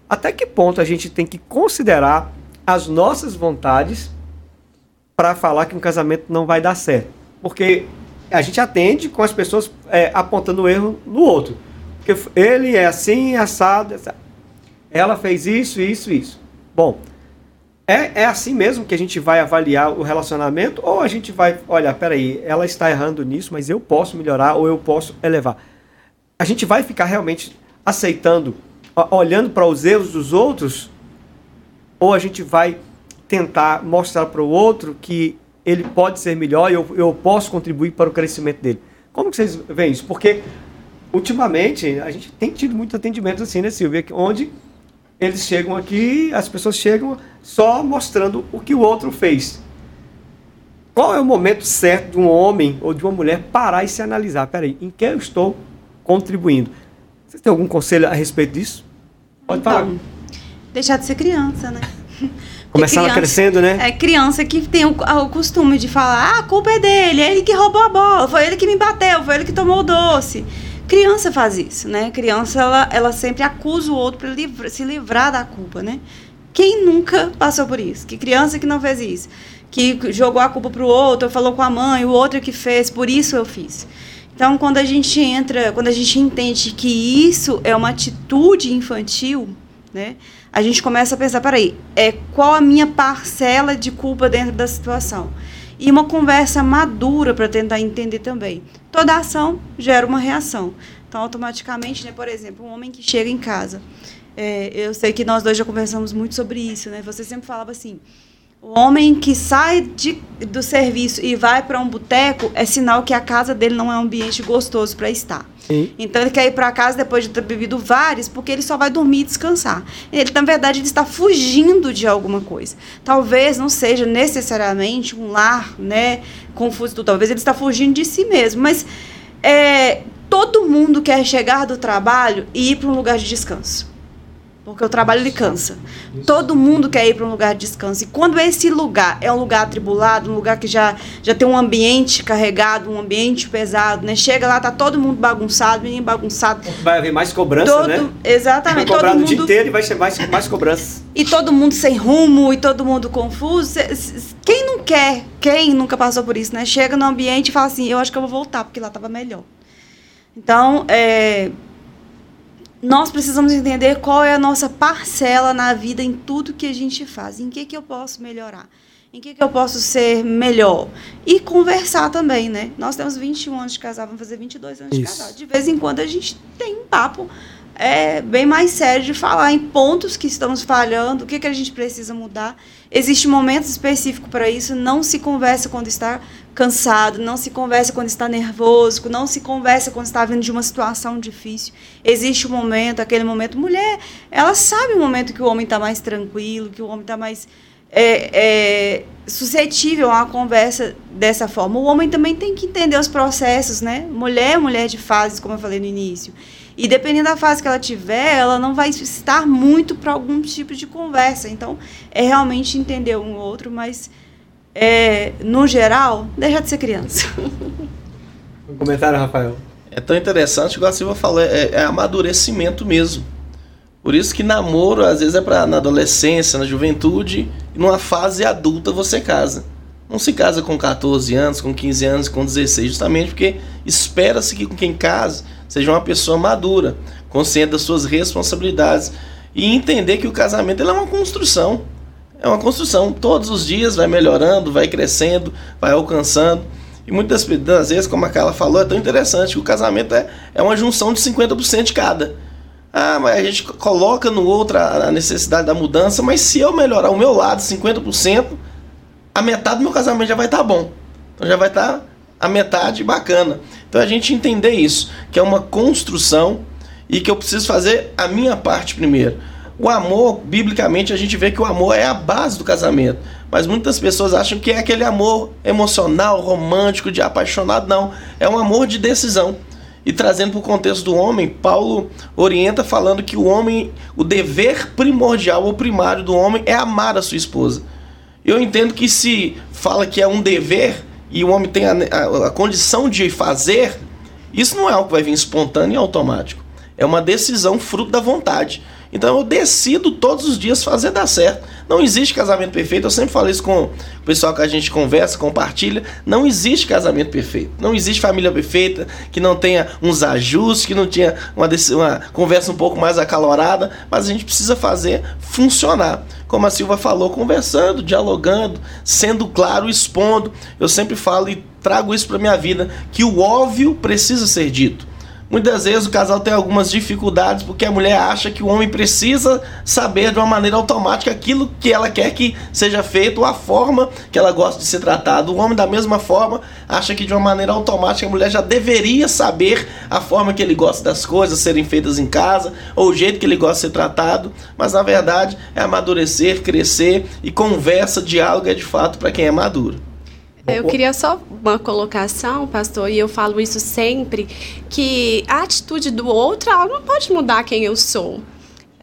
até que ponto a gente tem que considerar as nossas vontades para falar que um casamento não vai dar certo? Porque a gente atende com as pessoas é, apontando o erro no outro. Porque ele é assim, assado, assado. Ela fez isso, isso, isso. Bom, é, é assim mesmo que a gente vai avaliar o relacionamento? Ou a gente vai, olha, peraí, ela está errando nisso, mas eu posso melhorar ou eu posso elevar? A gente vai ficar realmente aceitando, olhando para os erros dos outros? Ou a gente vai tentar mostrar para o outro que ele pode ser melhor e eu, eu posso contribuir para o crescimento dele? Como que vocês veem isso? Porque ultimamente a gente tem tido muitos atendimentos assim, né, Silvia? Onde eles chegam aqui, as pessoas chegam só mostrando o que o outro fez. Qual é o momento certo de um homem ou de uma mulher parar e se analisar? Peraí, em que eu estou contribuindo? Você tem algum conselho a respeito disso? Pode então, falar. Deixar de ser criança, né? (laughs) Começar criança, crescendo, né? É criança que tem o, o, costume de falar: ah, a culpa é dele, é ele que roubou a bola, foi ele que me bateu, foi ele que tomou o doce. Criança faz isso, né? Criança, ela, ela sempre acusa o outro para livra, se livrar da culpa, né? Quem nunca passou por isso? Que criança que não fez isso? Que jogou a culpa para o outro, falou com a mãe, o outro que fez, por isso eu fiz. Então, quando a gente entra, quando a gente entende que isso é uma atitude infantil, né? A gente começa a pensar, peraí, é, qual a minha parcela de culpa dentro da situação? E uma conversa madura para tentar entender também toda ação gera uma reação. Então, automaticamente, né, por exemplo, um homem que chega em casa, é, eu sei que nós dois já conversamos muito sobre isso, né? Você sempre falava assim, o homem que sai de, do serviço e vai para um boteco é sinal que a casa dele não é um ambiente gostoso para estar. Sim. Então ele quer ir para casa depois de ter bebido vários, porque ele só vai dormir e descansar. Ele, na verdade, ele está fugindo de alguma coisa. Talvez não seja necessariamente um lar, né, confuso. Talvez ele está fugindo de si mesmo, mas é, todo mundo quer chegar do trabalho e ir para um lugar de descanso. Porque o trabalho ele cansa. Todo mundo quer ir para um lugar de descanso. E quando esse lugar é um lugar atribulado, um lugar que já, já tem um ambiente carregado, um ambiente pesado, né? Chega lá, tá todo mundo bagunçado, menino bagunçado. Vai haver mais cobrança, todo, né? Exatamente. Vai todo mundo, o dia inteiro e vai ser mais, mais cobrança. E todo mundo sem rumo, e todo mundo confuso. Quem não quer, quem nunca passou por isso, né? Chega no ambiente e fala assim, eu acho que eu vou voltar, porque lá estava melhor. Então, é nós precisamos entender qual é a nossa parcela na vida em tudo que a gente faz. Em que, que eu posso melhorar? Em que, que eu posso ser melhor? E conversar também, né? Nós temos 21 anos de casal, vamos fazer 22 anos Isso. de casal. De vez em quando a gente tem um papo é, bem mais sério de falar em pontos que estamos falhando, o que, que a gente precisa mudar. Existe um momento específico para isso, não se conversa quando está cansado, não se conversa quando está nervoso, não se conversa quando está vindo de uma situação difícil. Existe um momento, aquele momento. Mulher, ela sabe o momento que o homem está mais tranquilo, que o homem está mais é, é, suscetível a uma conversa dessa forma. O homem também tem que entender os processos, né? Mulher é mulher de fases, como eu falei no início. E dependendo da fase que ela tiver, ela não vai estar muito para algum tipo de conversa. Então, é realmente entender um outro, mas é, no geral, deixa de ser criança. (laughs) Um comentário, Rafael. É tão interessante, igual a Silva falou, é, é amadurecimento mesmo. Por isso que namoro, às vezes, é para na adolescência, na juventude, e numa fase adulta você casa. Não se casa com 14 anos, com 15 anos, com 16, justamente porque espera-se que com quem casa seja uma pessoa madura, consciente das suas responsabilidades e entender que o casamento é uma construção. É uma construção. Todos os dias vai melhorando, vai crescendo, vai alcançando. E muitas das vezes, como a Carla falou, é tão interessante que o casamento é, é uma junção de 50% de cada. Ah, mas a gente coloca no outro a necessidade da mudança, mas se eu melhorar o meu lado 50%, a metade do meu casamento já vai estar tá bom. Então já vai estar tá a metade bacana. Então a gente entender isso, que é uma construção e que eu preciso fazer a minha parte primeiro. O amor, biblicamente, a gente vê que o amor é a base do casamento. Mas muitas pessoas acham que é aquele amor emocional, romântico, de apaixonado. Não. É um amor de decisão. E trazendo para o contexto do homem, Paulo orienta falando que o homem, o dever primordial ou primário do homem é amar a sua esposa. Eu entendo que se fala que é um dever e o homem tem a, a, a condição de fazer, isso não é algo que vai vir espontâneo e automático. É uma decisão fruto da vontade. Então eu decido todos os dias fazer dar certo. Não existe casamento perfeito. Eu sempre falo isso com o pessoal que a gente conversa, compartilha. Não existe casamento perfeito. Não existe família perfeita que não tenha uns ajustes, que não tenha uma, uma conversa um pouco mais acalorada. Mas a gente precisa fazer funcionar. Como a Silva falou, conversando, dialogando, sendo claro, expondo. Eu sempre falo e trago isso para minha vida que o óbvio precisa ser dito. Muitas vezes o casal tem algumas dificuldades porque a mulher acha que o homem precisa saber de uma maneira automática aquilo que ela quer que seja feito, ou a forma que ela gosta de ser tratado. O homem, da mesma forma, acha que de uma maneira automática a mulher já deveria saber a forma que ele gosta das coisas serem feitas em casa, ou o jeito que ele gosta de ser tratado. Mas na verdade é amadurecer, crescer e conversa, diálogo é de fato para quem é maduro. Eu queria só uma colocação, pastor, e eu falo isso sempre, que a atitude do outro ela não pode mudar quem eu sou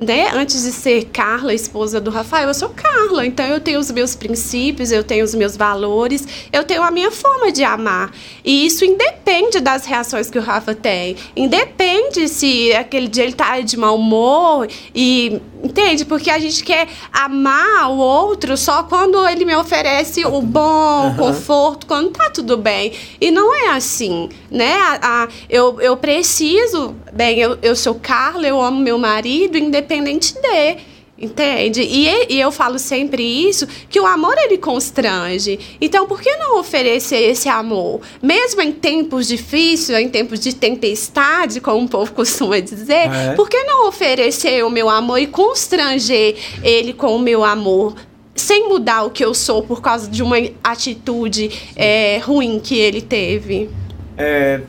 né, antes de ser Carla, esposa do Rafael, eu sou Carla. Então eu tenho os meus princípios, eu tenho os meus valores, eu tenho a minha forma de amar. E isso independe das reações que o Rafa tem. Independe se aquele dia ele tá de mau humor e entende? Porque a gente quer amar o outro só quando ele me oferece o bom, o conforto, quando tá tudo bem. E não é assim, né? A, a, eu, eu preciso, bem, eu, eu sou Carla, eu amo meu marido, independente de. Entende? E, e, eu falo sempre isso, que o amor ele constrange. Então, por que não oferecer esse amor? Mesmo em tempos difíceis, em tempos de tempestade, como o povo costuma dizer, é. por que não oferecer o meu amor e constranger ele com o meu amor? Sem mudar o que eu sou por causa de uma atitude é, ruim que ele teve. É,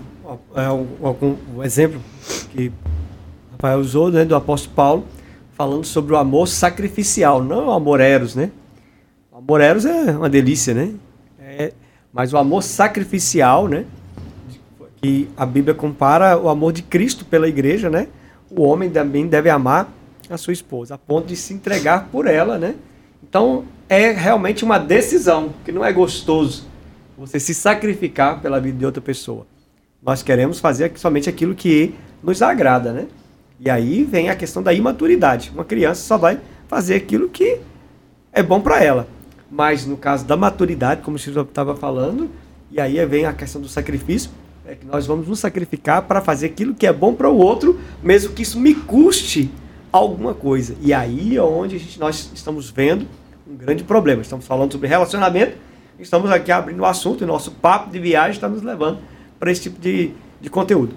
é um, um exemplo que Rafael usou, né, do apóstolo Paulo, falando sobre o amor sacrificial, não o amor eros, né? O amor eros é uma delícia, né? É, mas o amor sacrificial, né? Que a Bíblia compara o amor de Cristo pela igreja, né? O homem também deve amar a sua esposa, a ponto de se entregar por ela, né? Então, é realmente uma decisão, que não é gostoso você se sacrificar pela vida de outra pessoa. Nós queremos fazer somente aquilo que nos agrada, né? E aí vem a questão da imaturidade. Uma criança só vai fazer aquilo que é bom para ela. Mas no caso da maturidade, como o senhor estava falando, e aí vem a questão do sacrifício, é que nós vamos nos sacrificar para fazer aquilo que é bom para o outro, mesmo que isso me custe alguma coisa. E aí é onde gente, nós estamos vendo um grande problema. Estamos falando sobre relacionamento, estamos aqui abrindo o assunto e nosso papo de viagem está nos levando para esse tipo de, de conteúdo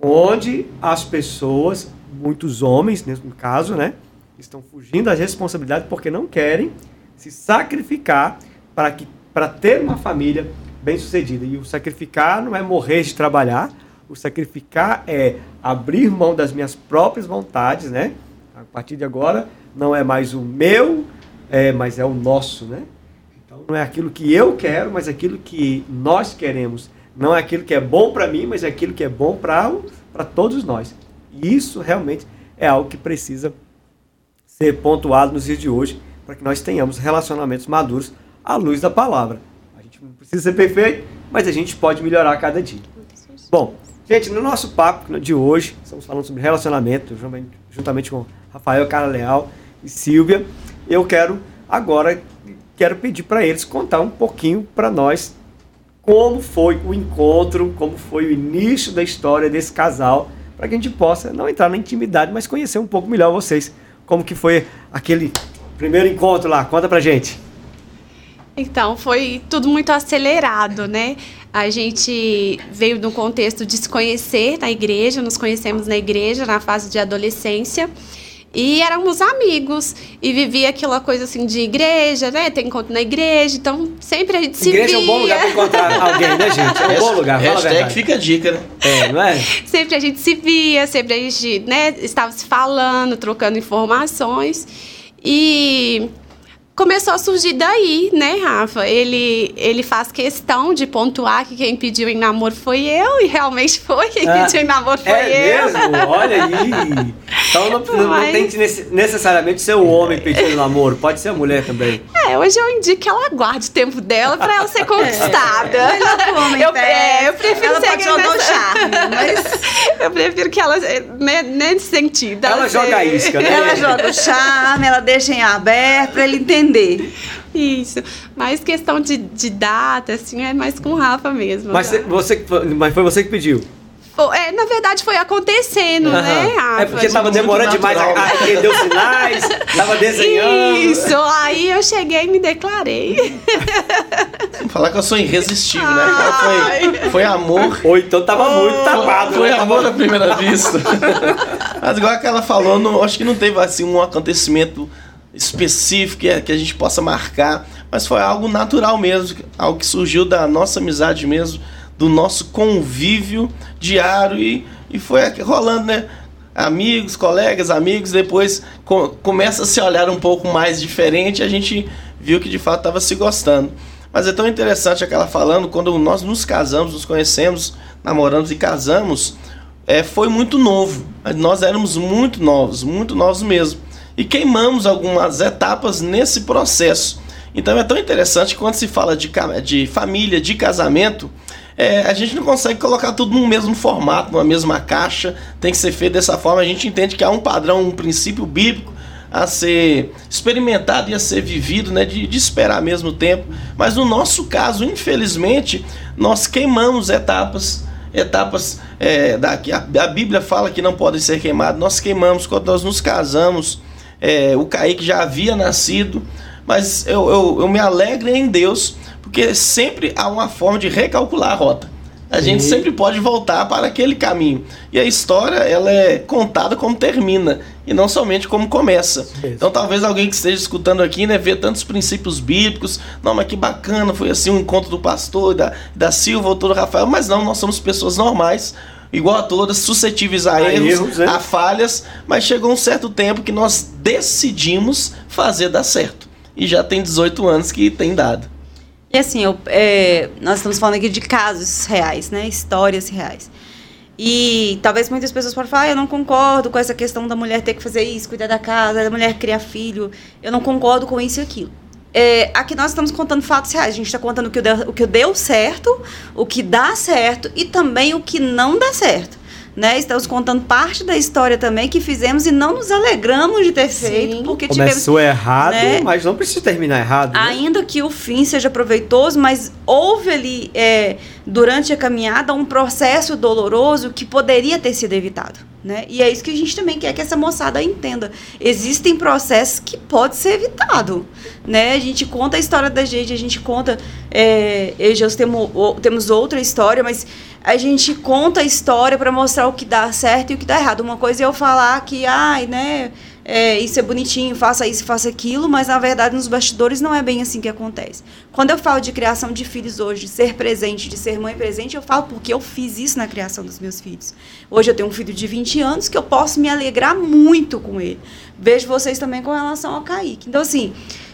onde as pessoas, muitos homens, no caso, né, estão fugindo das responsabilidades porque não querem se sacrificar para que para ter uma família bem-sucedida. E o sacrificar não é morrer de trabalhar, o sacrificar é abrir mão das minhas próprias vontades, né? A partir de agora não é mais o meu, é, mas é o nosso, né? Então não é aquilo que eu quero, mas aquilo que nós queremos não é aquilo que é bom para mim, mas é aquilo que é bom para todos nós. E isso realmente é algo que precisa ser pontuado nos dias de hoje para que nós tenhamos relacionamentos maduros à luz da palavra. A gente não precisa ser perfeito, mas a gente pode melhorar a cada dia. Bom, gente, no nosso papo de hoje, estamos falando sobre relacionamento, juntamente com Rafael, Cara Leal e Silvia. Eu quero agora quero pedir para eles contar um pouquinho para nós como foi o encontro, como foi o início da história desse casal, para que a gente possa não entrar na intimidade, mas conhecer um pouco melhor vocês. Como que foi aquele primeiro encontro lá? Conta pra gente. Então, foi tudo muito acelerado, né? A gente veio de um contexto de se conhecer na igreja, nos conhecemos na igreja na fase de adolescência. E éramos amigos. E vivia aquela coisa assim de igreja, né? Tem encontro na igreja. Então, sempre a gente se igreja via. Igreja é um bom lugar para encontrar (laughs) alguém, né, gente? É um bom lugar. Hashtag fica a dica, né? É, não é? Sempre a gente se via, sempre a gente né, estava se falando, trocando informações. E começou a surgir daí, né, Rafa? Ele, ele faz questão de pontuar que quem pediu em namoro foi eu, e realmente foi. Quem Ah, pediu em namoro foi é eu. mesmo? Olha aí. (laughs) Então não, não Mas- tem que nece- necessariamente ser o homem pedindo (laughs) namoro, pode ser a mulher também. É, hoje eu indico que ela aguarde o tempo dela pra ela ser (laughs) conquistada. É melhor que o homem eu, é, eu prefiro Ela ser pode jogar o nessa- charme, mas (laughs) Eu prefiro que ela, né, nesse sentido. Ela joga a isca, né? ela joga o charme, ela deixa em aberto pra ele entender. Isso. Mas questão de, de data, assim, é mais com o Rafa mesmo. Mas, tá? você, mas foi você que pediu. É, na verdade, foi acontecendo, né, Rafa? É porque tava demorando demais, a, ele deu sinais, tava desenhando. Isso, aí eu cheguei e me declarei. Falar que eu sou irresistível, né? Foi, foi amor. Ou então tava muito tapado. Foi né? amor à primeira vista. Mas igual que ela falou, não, acho que não teve assim um acontecimento específico que a gente possa marcar, mas foi algo natural mesmo, algo que surgiu da nossa amizade mesmo, do nosso convívio diário e, e foi rolando, né? Amigos, colegas, amigos, depois co- começa a se olhar um pouco mais diferente, a gente viu que de fato estava se gostando. Mas é tão interessante aquela falando, quando nós nos casamos, nos conhecemos, namoramos e casamos, é, foi muito novo. Nós éramos muito novos, muito novos mesmo. E queimamos algumas etapas nesse processo. Então é tão interessante quando se fala de, de família, de casamento, é, a gente não consegue colocar tudo no mesmo formato, numa mesma caixa, tem que ser feito dessa forma. A gente entende que há um padrão, um princípio bíblico a ser experimentado e a ser vivido, né, de, de esperar mesmo tempo. Mas no nosso caso, infelizmente, nós queimamos etapas, etapas é, da, que a, a Bíblia fala que não podem ser queimadas. Nós queimamos quando nós nos casamos. É, o Kaique já havia nascido, mas eu, eu, eu me alegro em Deus, porque sempre há uma forma de recalcular a rota. A gente Sim. sempre pode voltar para aquele caminho. E a história, ela é contada como termina, e não somente como começa. Então talvez alguém que esteja escutando aqui, né, vê tantos princípios bíblicos, não, mas que bacana, foi assim um encontro do pastor, da, da Silva, do Rafael, mas não, nós somos pessoas normais, igual a todas, suscetíveis a, A erros, erros, né? a falhas, mas chegou um certo tempo que nós decidimos fazer dar certo. E já tem 18 anos que tem dado. E assim, eu, é, nós estamos falando aqui de casos reais, né? Histórias reais. E talvez muitas pessoas podem falar, ah, eu não concordo com essa questão da mulher ter que fazer isso, cuidar da casa, da mulher criar filho. Eu não concordo com isso e aquilo. É, aqui nós estamos contando fatos reais. A gente está contando o que, deu, o que deu certo, o que dá certo e também o que não dá certo. Né? Estamos contando parte da história também que fizemos e não nos alegramos de ter Sim. feito, porque tivemos Começou errado, né? mas não precisa terminar errado. né? Ainda que o fim seja proveitoso, mas houve ali, é, durante a caminhada, um processo doloroso que poderia ter sido evitado. Né? E é isso que a gente também quer que essa moçada entenda. Existem processos que pode ser evitado. Né? A gente conta a história da gente, a gente conta. É, Deus temos, temos outra história, mas a gente conta a história para mostrar o que dá certo e o que dá errado. Uma coisa é eu falar que, ai, né? É, isso é bonitinho, faça isso, faça aquilo, mas na verdade nos bastidores não é bem assim que acontece. Quando eu falo de criação de filhos hoje, de ser presente, de ser mãe presente, eu falo porque eu fiz isso na criação dos meus filhos. Hoje eu tenho um filho de 20 anos que eu posso me alegrar muito com ele. Vejo vocês também com relação ao Kaique. Então, assim,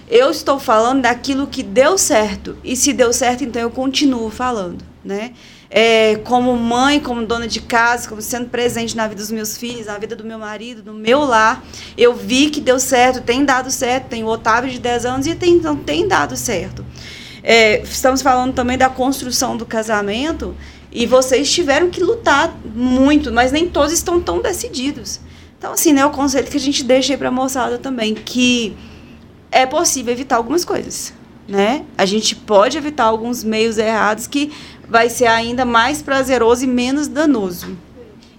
eu estou falando daquilo que deu certo. E se deu certo, então eu continuo falando, né? É, como mãe, como dona de casa, como sendo presente na vida dos meus filhos, na vida do meu marido, no meu lar, eu vi que deu certo, tem dado certo. Tem o Otávio de 10 anos e tem, então, tem dado certo. É, estamos falando também da construção do casamento e vocês tiveram que lutar muito, mas nem todos estão tão decididos. Então, assim, né, o conselho que a gente deixa aí para a moçada também, que é possível evitar algumas coisas, né? A gente pode evitar alguns meios errados que vai ser ainda mais prazeroso e menos danoso.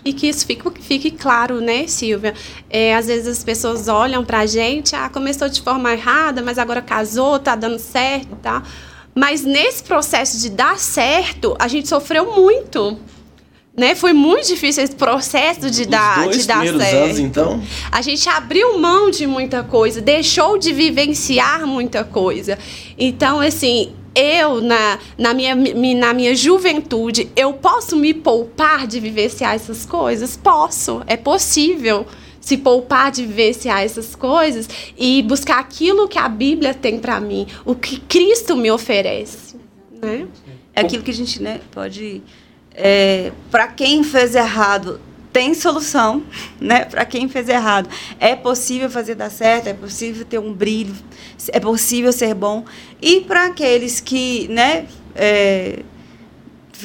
E que isso fique, fique claro, né, Silvia? É, às vezes as pessoas olham pra gente, ah, começou de forma errada, mas agora casou, tá dando certo e tal. Mas nesse processo de dar certo, a gente sofreu muito. Né? Foi muito difícil esse processo de Os dar, dois de dar primeiros certo. anos, então, A gente abriu mão de muita coisa, deixou de vivenciar muita coisa. Então, assim, eu, na, na, minha, mi- na minha juventude, eu posso me poupar de vivenciar essas coisas? Posso, é possível. se poupar de vivenciar essas coisas e buscar aquilo que a Bíblia tem para mim, o que Cristo me oferece, né? É aquilo que a gente né, pode. É, para quem fez errado, tem solução, né? Para quem fez errado, é possível fazer dar certo, é possível ter um brilho, é possível ser bom. E para aqueles que, né? É,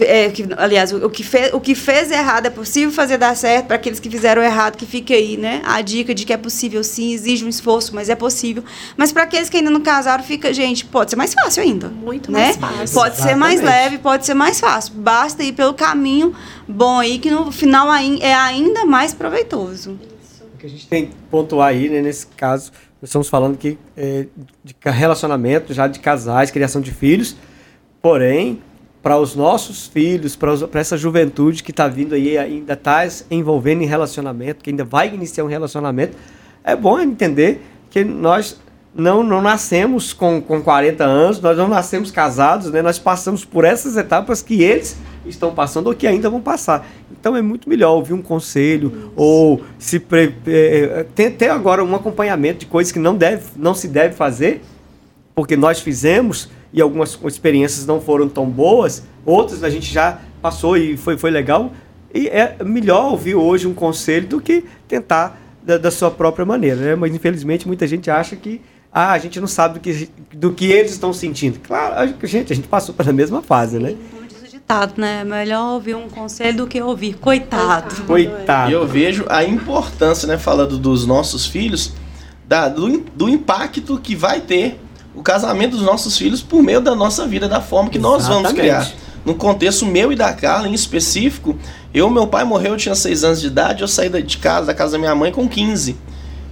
é, que, aliás, o, o, que fez, o que fez errado é possível fazer dar certo para aqueles que fizeram errado, que fica aí, né? A dica de que é possível sim, exige um esforço, mas é possível. Mas para aqueles que ainda não casaram, fica, gente, pode ser mais fácil ainda. Muito né? mais fácil. Pode Exatamente. ser mais leve, pode ser mais fácil. Basta ir pelo caminho bom aí, que no final é ainda mais proveitoso. O que a gente tem que pontuar aí, né, nesse caso, nós estamos falando aqui é, de relacionamento, já de casais, criação de filhos, porém para os nossos filhos, para essa juventude que está vindo aí, ainda está envolvendo em relacionamento, que ainda vai iniciar um relacionamento, é bom entender que nós não, não nascemos com, com 40 anos, nós não nascemos casados, né? nós passamos por essas etapas que eles estão passando ou que ainda vão passar. Então é muito melhor ouvir um conselho Isso. ou se pre, é, ter, ter agora um acompanhamento de coisas que não, deve, não se deve fazer, porque nós fizemos e algumas experiências não foram tão boas, outras a gente já passou e foi, foi legal. E é melhor ouvir hoje um conselho do que tentar da, da sua própria maneira, né? Mas infelizmente muita gente acha que ah, a gente não sabe do que, do que eles estão sentindo. Claro, a gente, a gente passou pela mesma fase, né? ditado, né? Melhor ouvir um conselho do que ouvir coitado. Coitado. E eu vejo a importância, né, falando dos nossos filhos, da, do, do impacto que vai ter o casamento dos nossos filhos por meio da nossa vida, da forma que nós vamos criar. No contexto meu e da Carla em específico, eu, meu pai morreu, eu tinha 6 anos de idade, eu saí de casa, da casa da minha mãe com 15.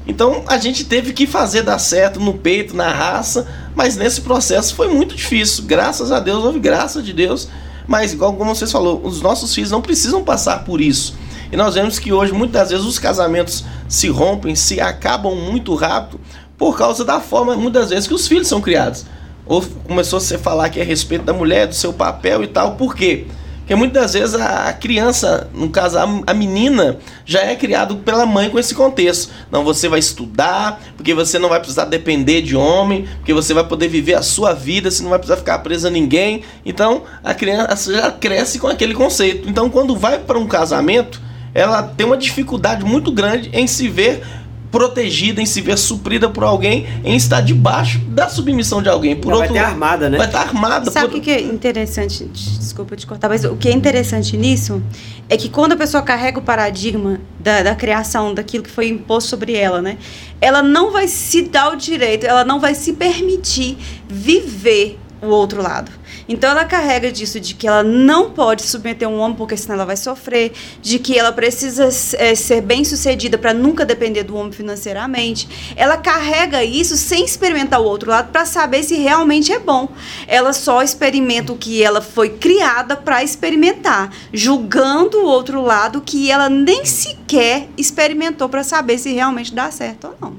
Então a gente teve que fazer dar certo no peito, na raça, mas nesse processo foi muito difícil. Graças a Deus, houve graça de Deus. Mas, igual como vocês falou, os nossos filhos não precisam passar por isso. E nós vemos que hoje, muitas vezes, os casamentos se rompem, se acabam muito rápido, por causa da forma, muitas vezes, que os filhos são criados. Ou começou a se falar que é a respeito da mulher, do seu papel e tal. Por quê? Porque muitas vezes a criança, no caso a menina, já é criado pela mãe com esse contexto. Não, você vai estudar, porque você não vai precisar depender de homem, porque você vai poder viver a sua vida, você não vai precisar ficar presa a ninguém. Então a criança já cresce com aquele conceito. Então quando vai para um casamento, ela tem uma dificuldade muito grande em se ver protegida, em se ver suprida por alguém, em estar debaixo da submissão de alguém. Por Ela outro vai estar armada, né? Vai estar armada. Sabe o por... que é interessante? Desculpa te cortar, mas o que é interessante nisso é que quando a pessoa carrega o paradigma da, da criação, daquilo que foi imposto sobre ela, né? Ela não vai se dar o direito, ela não vai se permitir viver o outro lado. Então ela carrega disso de que ela não pode submeter um homem porque senão ela vai sofrer, de que ela precisa é, ser bem sucedida para nunca depender do homem financeiramente. Ela carrega isso sem experimentar o outro lado para saber se realmente é bom. Ela só experimenta o que ela foi criada para experimentar, julgando o outro lado que ela nem sequer experimentou para saber se realmente dá certo ou não.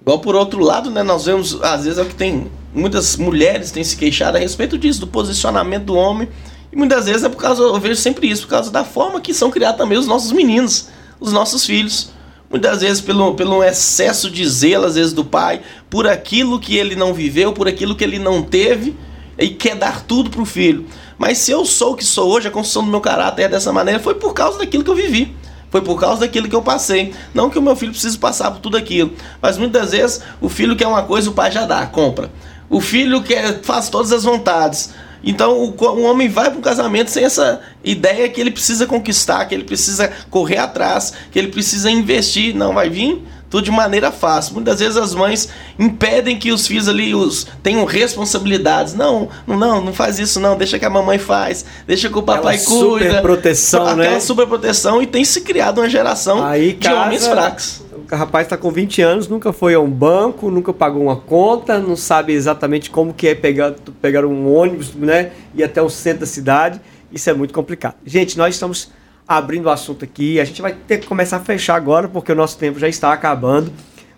Igual por outro lado, né, nós vemos, às vezes é o que tem muitas mulheres têm se queixado a respeito disso, do posicionamento do homem. E muitas vezes é por causa, eu vejo sempre isso, por causa da forma que são criados também os nossos meninos, os nossos filhos. Muitas vezes pelo, pelo excesso de zelo, às vezes, do pai, por aquilo que ele não viveu, por aquilo que ele não teve, e quer dar tudo para o filho. Mas se eu sou o que sou hoje, a construção do meu caráter é dessa maneira, foi por causa daquilo que eu vivi. Foi por causa daquilo que eu passei. Não que o meu filho precise passar por tudo aquilo. Mas muitas vezes o filho quer uma coisa, o pai já dá, compra. O filho quer, faz todas as vontades. Então o, o homem vai para o casamento sem essa ideia que ele precisa conquistar, que ele precisa correr atrás, que ele precisa investir. Não vai vir tudo de maneira fácil. Muitas vezes as mães impedem que os filhos ali os, tenham responsabilidades. Não, não, não faz isso não, deixa que a mamãe faz, deixa que o papai aquela cuida. Super proteção, aquela né? Super proteção e tem se criado uma geração Aí, de casa, homens fracos. O rapaz está com 20 anos, nunca foi a um banco, nunca pagou uma conta, não sabe exatamente como que é pegar, pegar um ônibus, né? Ir até o centro da cidade. Isso é muito complicado. Gente, nós estamos abrindo o assunto aqui. A gente vai ter que começar a fechar agora, porque o nosso tempo já está acabando.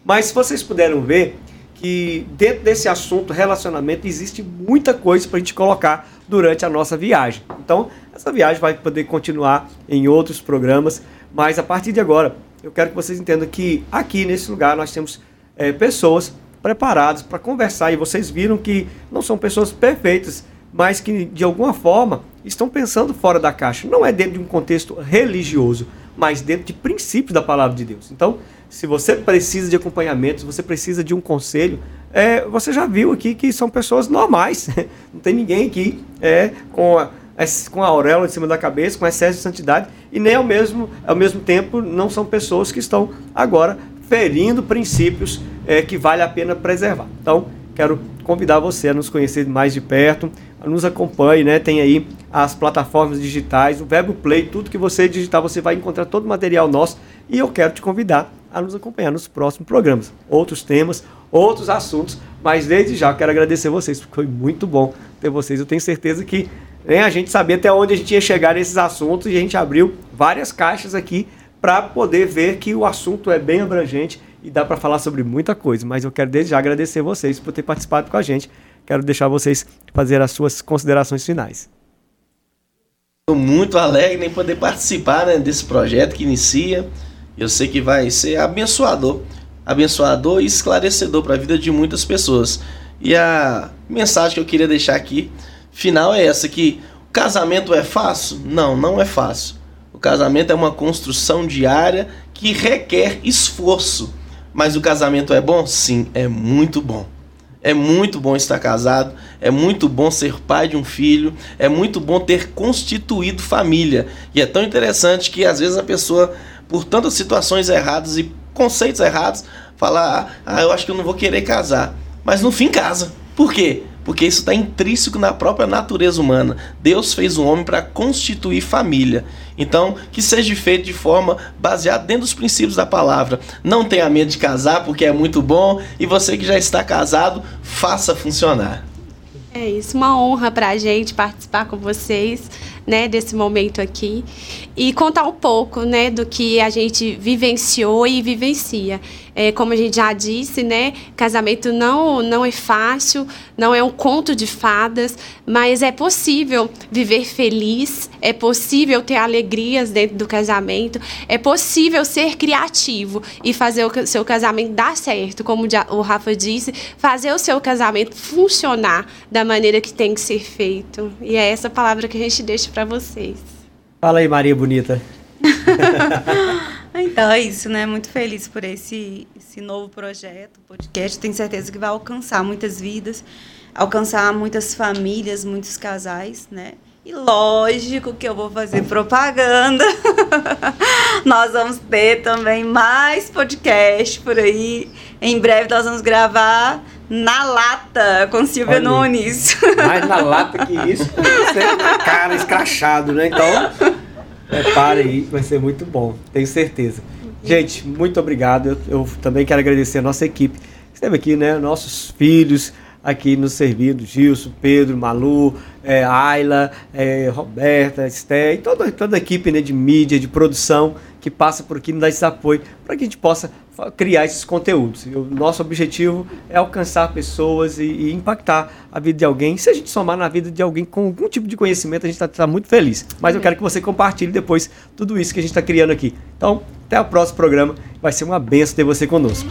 Mas se vocês puderam ver que dentro desse assunto relacionamento existe muita coisa para a gente colocar durante a nossa viagem. Então, essa viagem vai poder continuar em outros programas, mas a partir de agora, eu quero que vocês entendam que aqui nesse lugar nós temos é, pessoas preparadas para conversar e vocês viram que não são pessoas perfeitas, mas que de alguma forma estão pensando fora da caixa. Não é dentro de um contexto religioso, mas dentro de princípios da palavra de Deus. Então, se você precisa de acompanhamento, se você precisa de um conselho, é, você já viu aqui que são pessoas normais. (laughs) Não tem ninguém aqui é, com a com a auréola em cima da cabeça, com excesso de santidade, e nem ao mesmo, ao mesmo tempo não são pessoas que estão agora ferindo princípios é, que vale a pena preservar. Então, quero convidar você a nos conhecer mais de perto, nos acompanhe, né? Tem aí as plataformas digitais, o Verbo Play, tudo que você digitar, você vai encontrar todo o material nosso. E eu quero te convidar a nos acompanhar nos próximos programas. Outros temas, outros assuntos, mas desde já quero agradecer vocês, foi muito bom ter vocês. Eu tenho certeza que né, a gente sabia até onde a gente ia chegar nesses assuntos e a gente abriu várias caixas aqui para poder ver que o assunto é bem abrangente e dá para falar sobre muita coisa. Mas eu quero desde já agradecer vocês por ter participado com a gente. Quero deixar vocês fazer as suas considerações finais. Estou muito alegre em poder participar né, desse projeto que inicia. Eu sei que vai ser abençoador, abençoador e esclarecedor para a vida de muitas pessoas. E a mensagem que eu queria deixar aqui final é essa que o casamento é fácil? Não, não é fácil. O casamento é uma construção diária que requer esforço. Mas o casamento é bom? Sim, é muito bom. É muito bom estar casado, é muito bom ser pai de um filho, é muito bom ter constituído família. E é tão interessante que às vezes a pessoa, por tantas situações erradas e conceitos errados, fala: "Ah, eu acho que eu não vou querer casar". Mas no fim casa. Por quê? Porque isso está intrínseco na própria natureza humana. Deus fez o homem para constituir família. Então, que seja feito de forma baseada dentro dos princípios da palavra. Não tenha medo de casar, porque é muito bom, e você que já está casado, faça funcionar. É isso, uma honra para a gente participar com vocês né, desse momento aqui e contar um pouco, né, do que a gente vivenciou e vivencia. É, como a gente já disse, né, casamento não não é fácil, não é um conto de fadas, mas é possível viver feliz, é possível ter alegrias dentro do casamento, é possível ser criativo e fazer o seu casamento dar certo, como o Rafa disse, fazer o seu casamento funcionar da maneira que tem que ser feito. E é essa palavra que a gente deixa para vocês. Fala aí, Maria Bonita. (laughs) (laughs) então é isso, né? Muito feliz por esse, esse novo projeto, podcast. Tenho certeza que vai alcançar muitas vidas, alcançar muitas famílias, muitos casais, né? E lógico que eu vou fazer propaganda. (laughs) nós vamos ter também mais podcast por aí. Em breve nós vamos gravar na lata com Silvia Olha, Nunes. Mais na lata que isso, (laughs) cara escrachado, né? Então, prepare aí, vai ser muito bom, tenho certeza. Gente, muito obrigado. Eu, eu também quero agradecer a nossa equipe que esteve aqui, né? Nossos filhos aqui nos servindo, Gilson, Pedro, Malu, é, Ayla, é, Roberta, Esté e toda, toda a equipe né, de mídia, de produção que passa por aqui, nos dá esse apoio para que a gente possa criar esses conteúdos. o nosso objetivo é alcançar pessoas e, e, impactar a vida de alguém. Se a gente somar na vida de alguém com algum tipo de conhecimento, a gente está tá muito feliz. Mas eu quero que você compartilhe depois tudo isso que a gente está criando aqui. Então, até o próximo programa. Vai ser uma benção ter você conosco.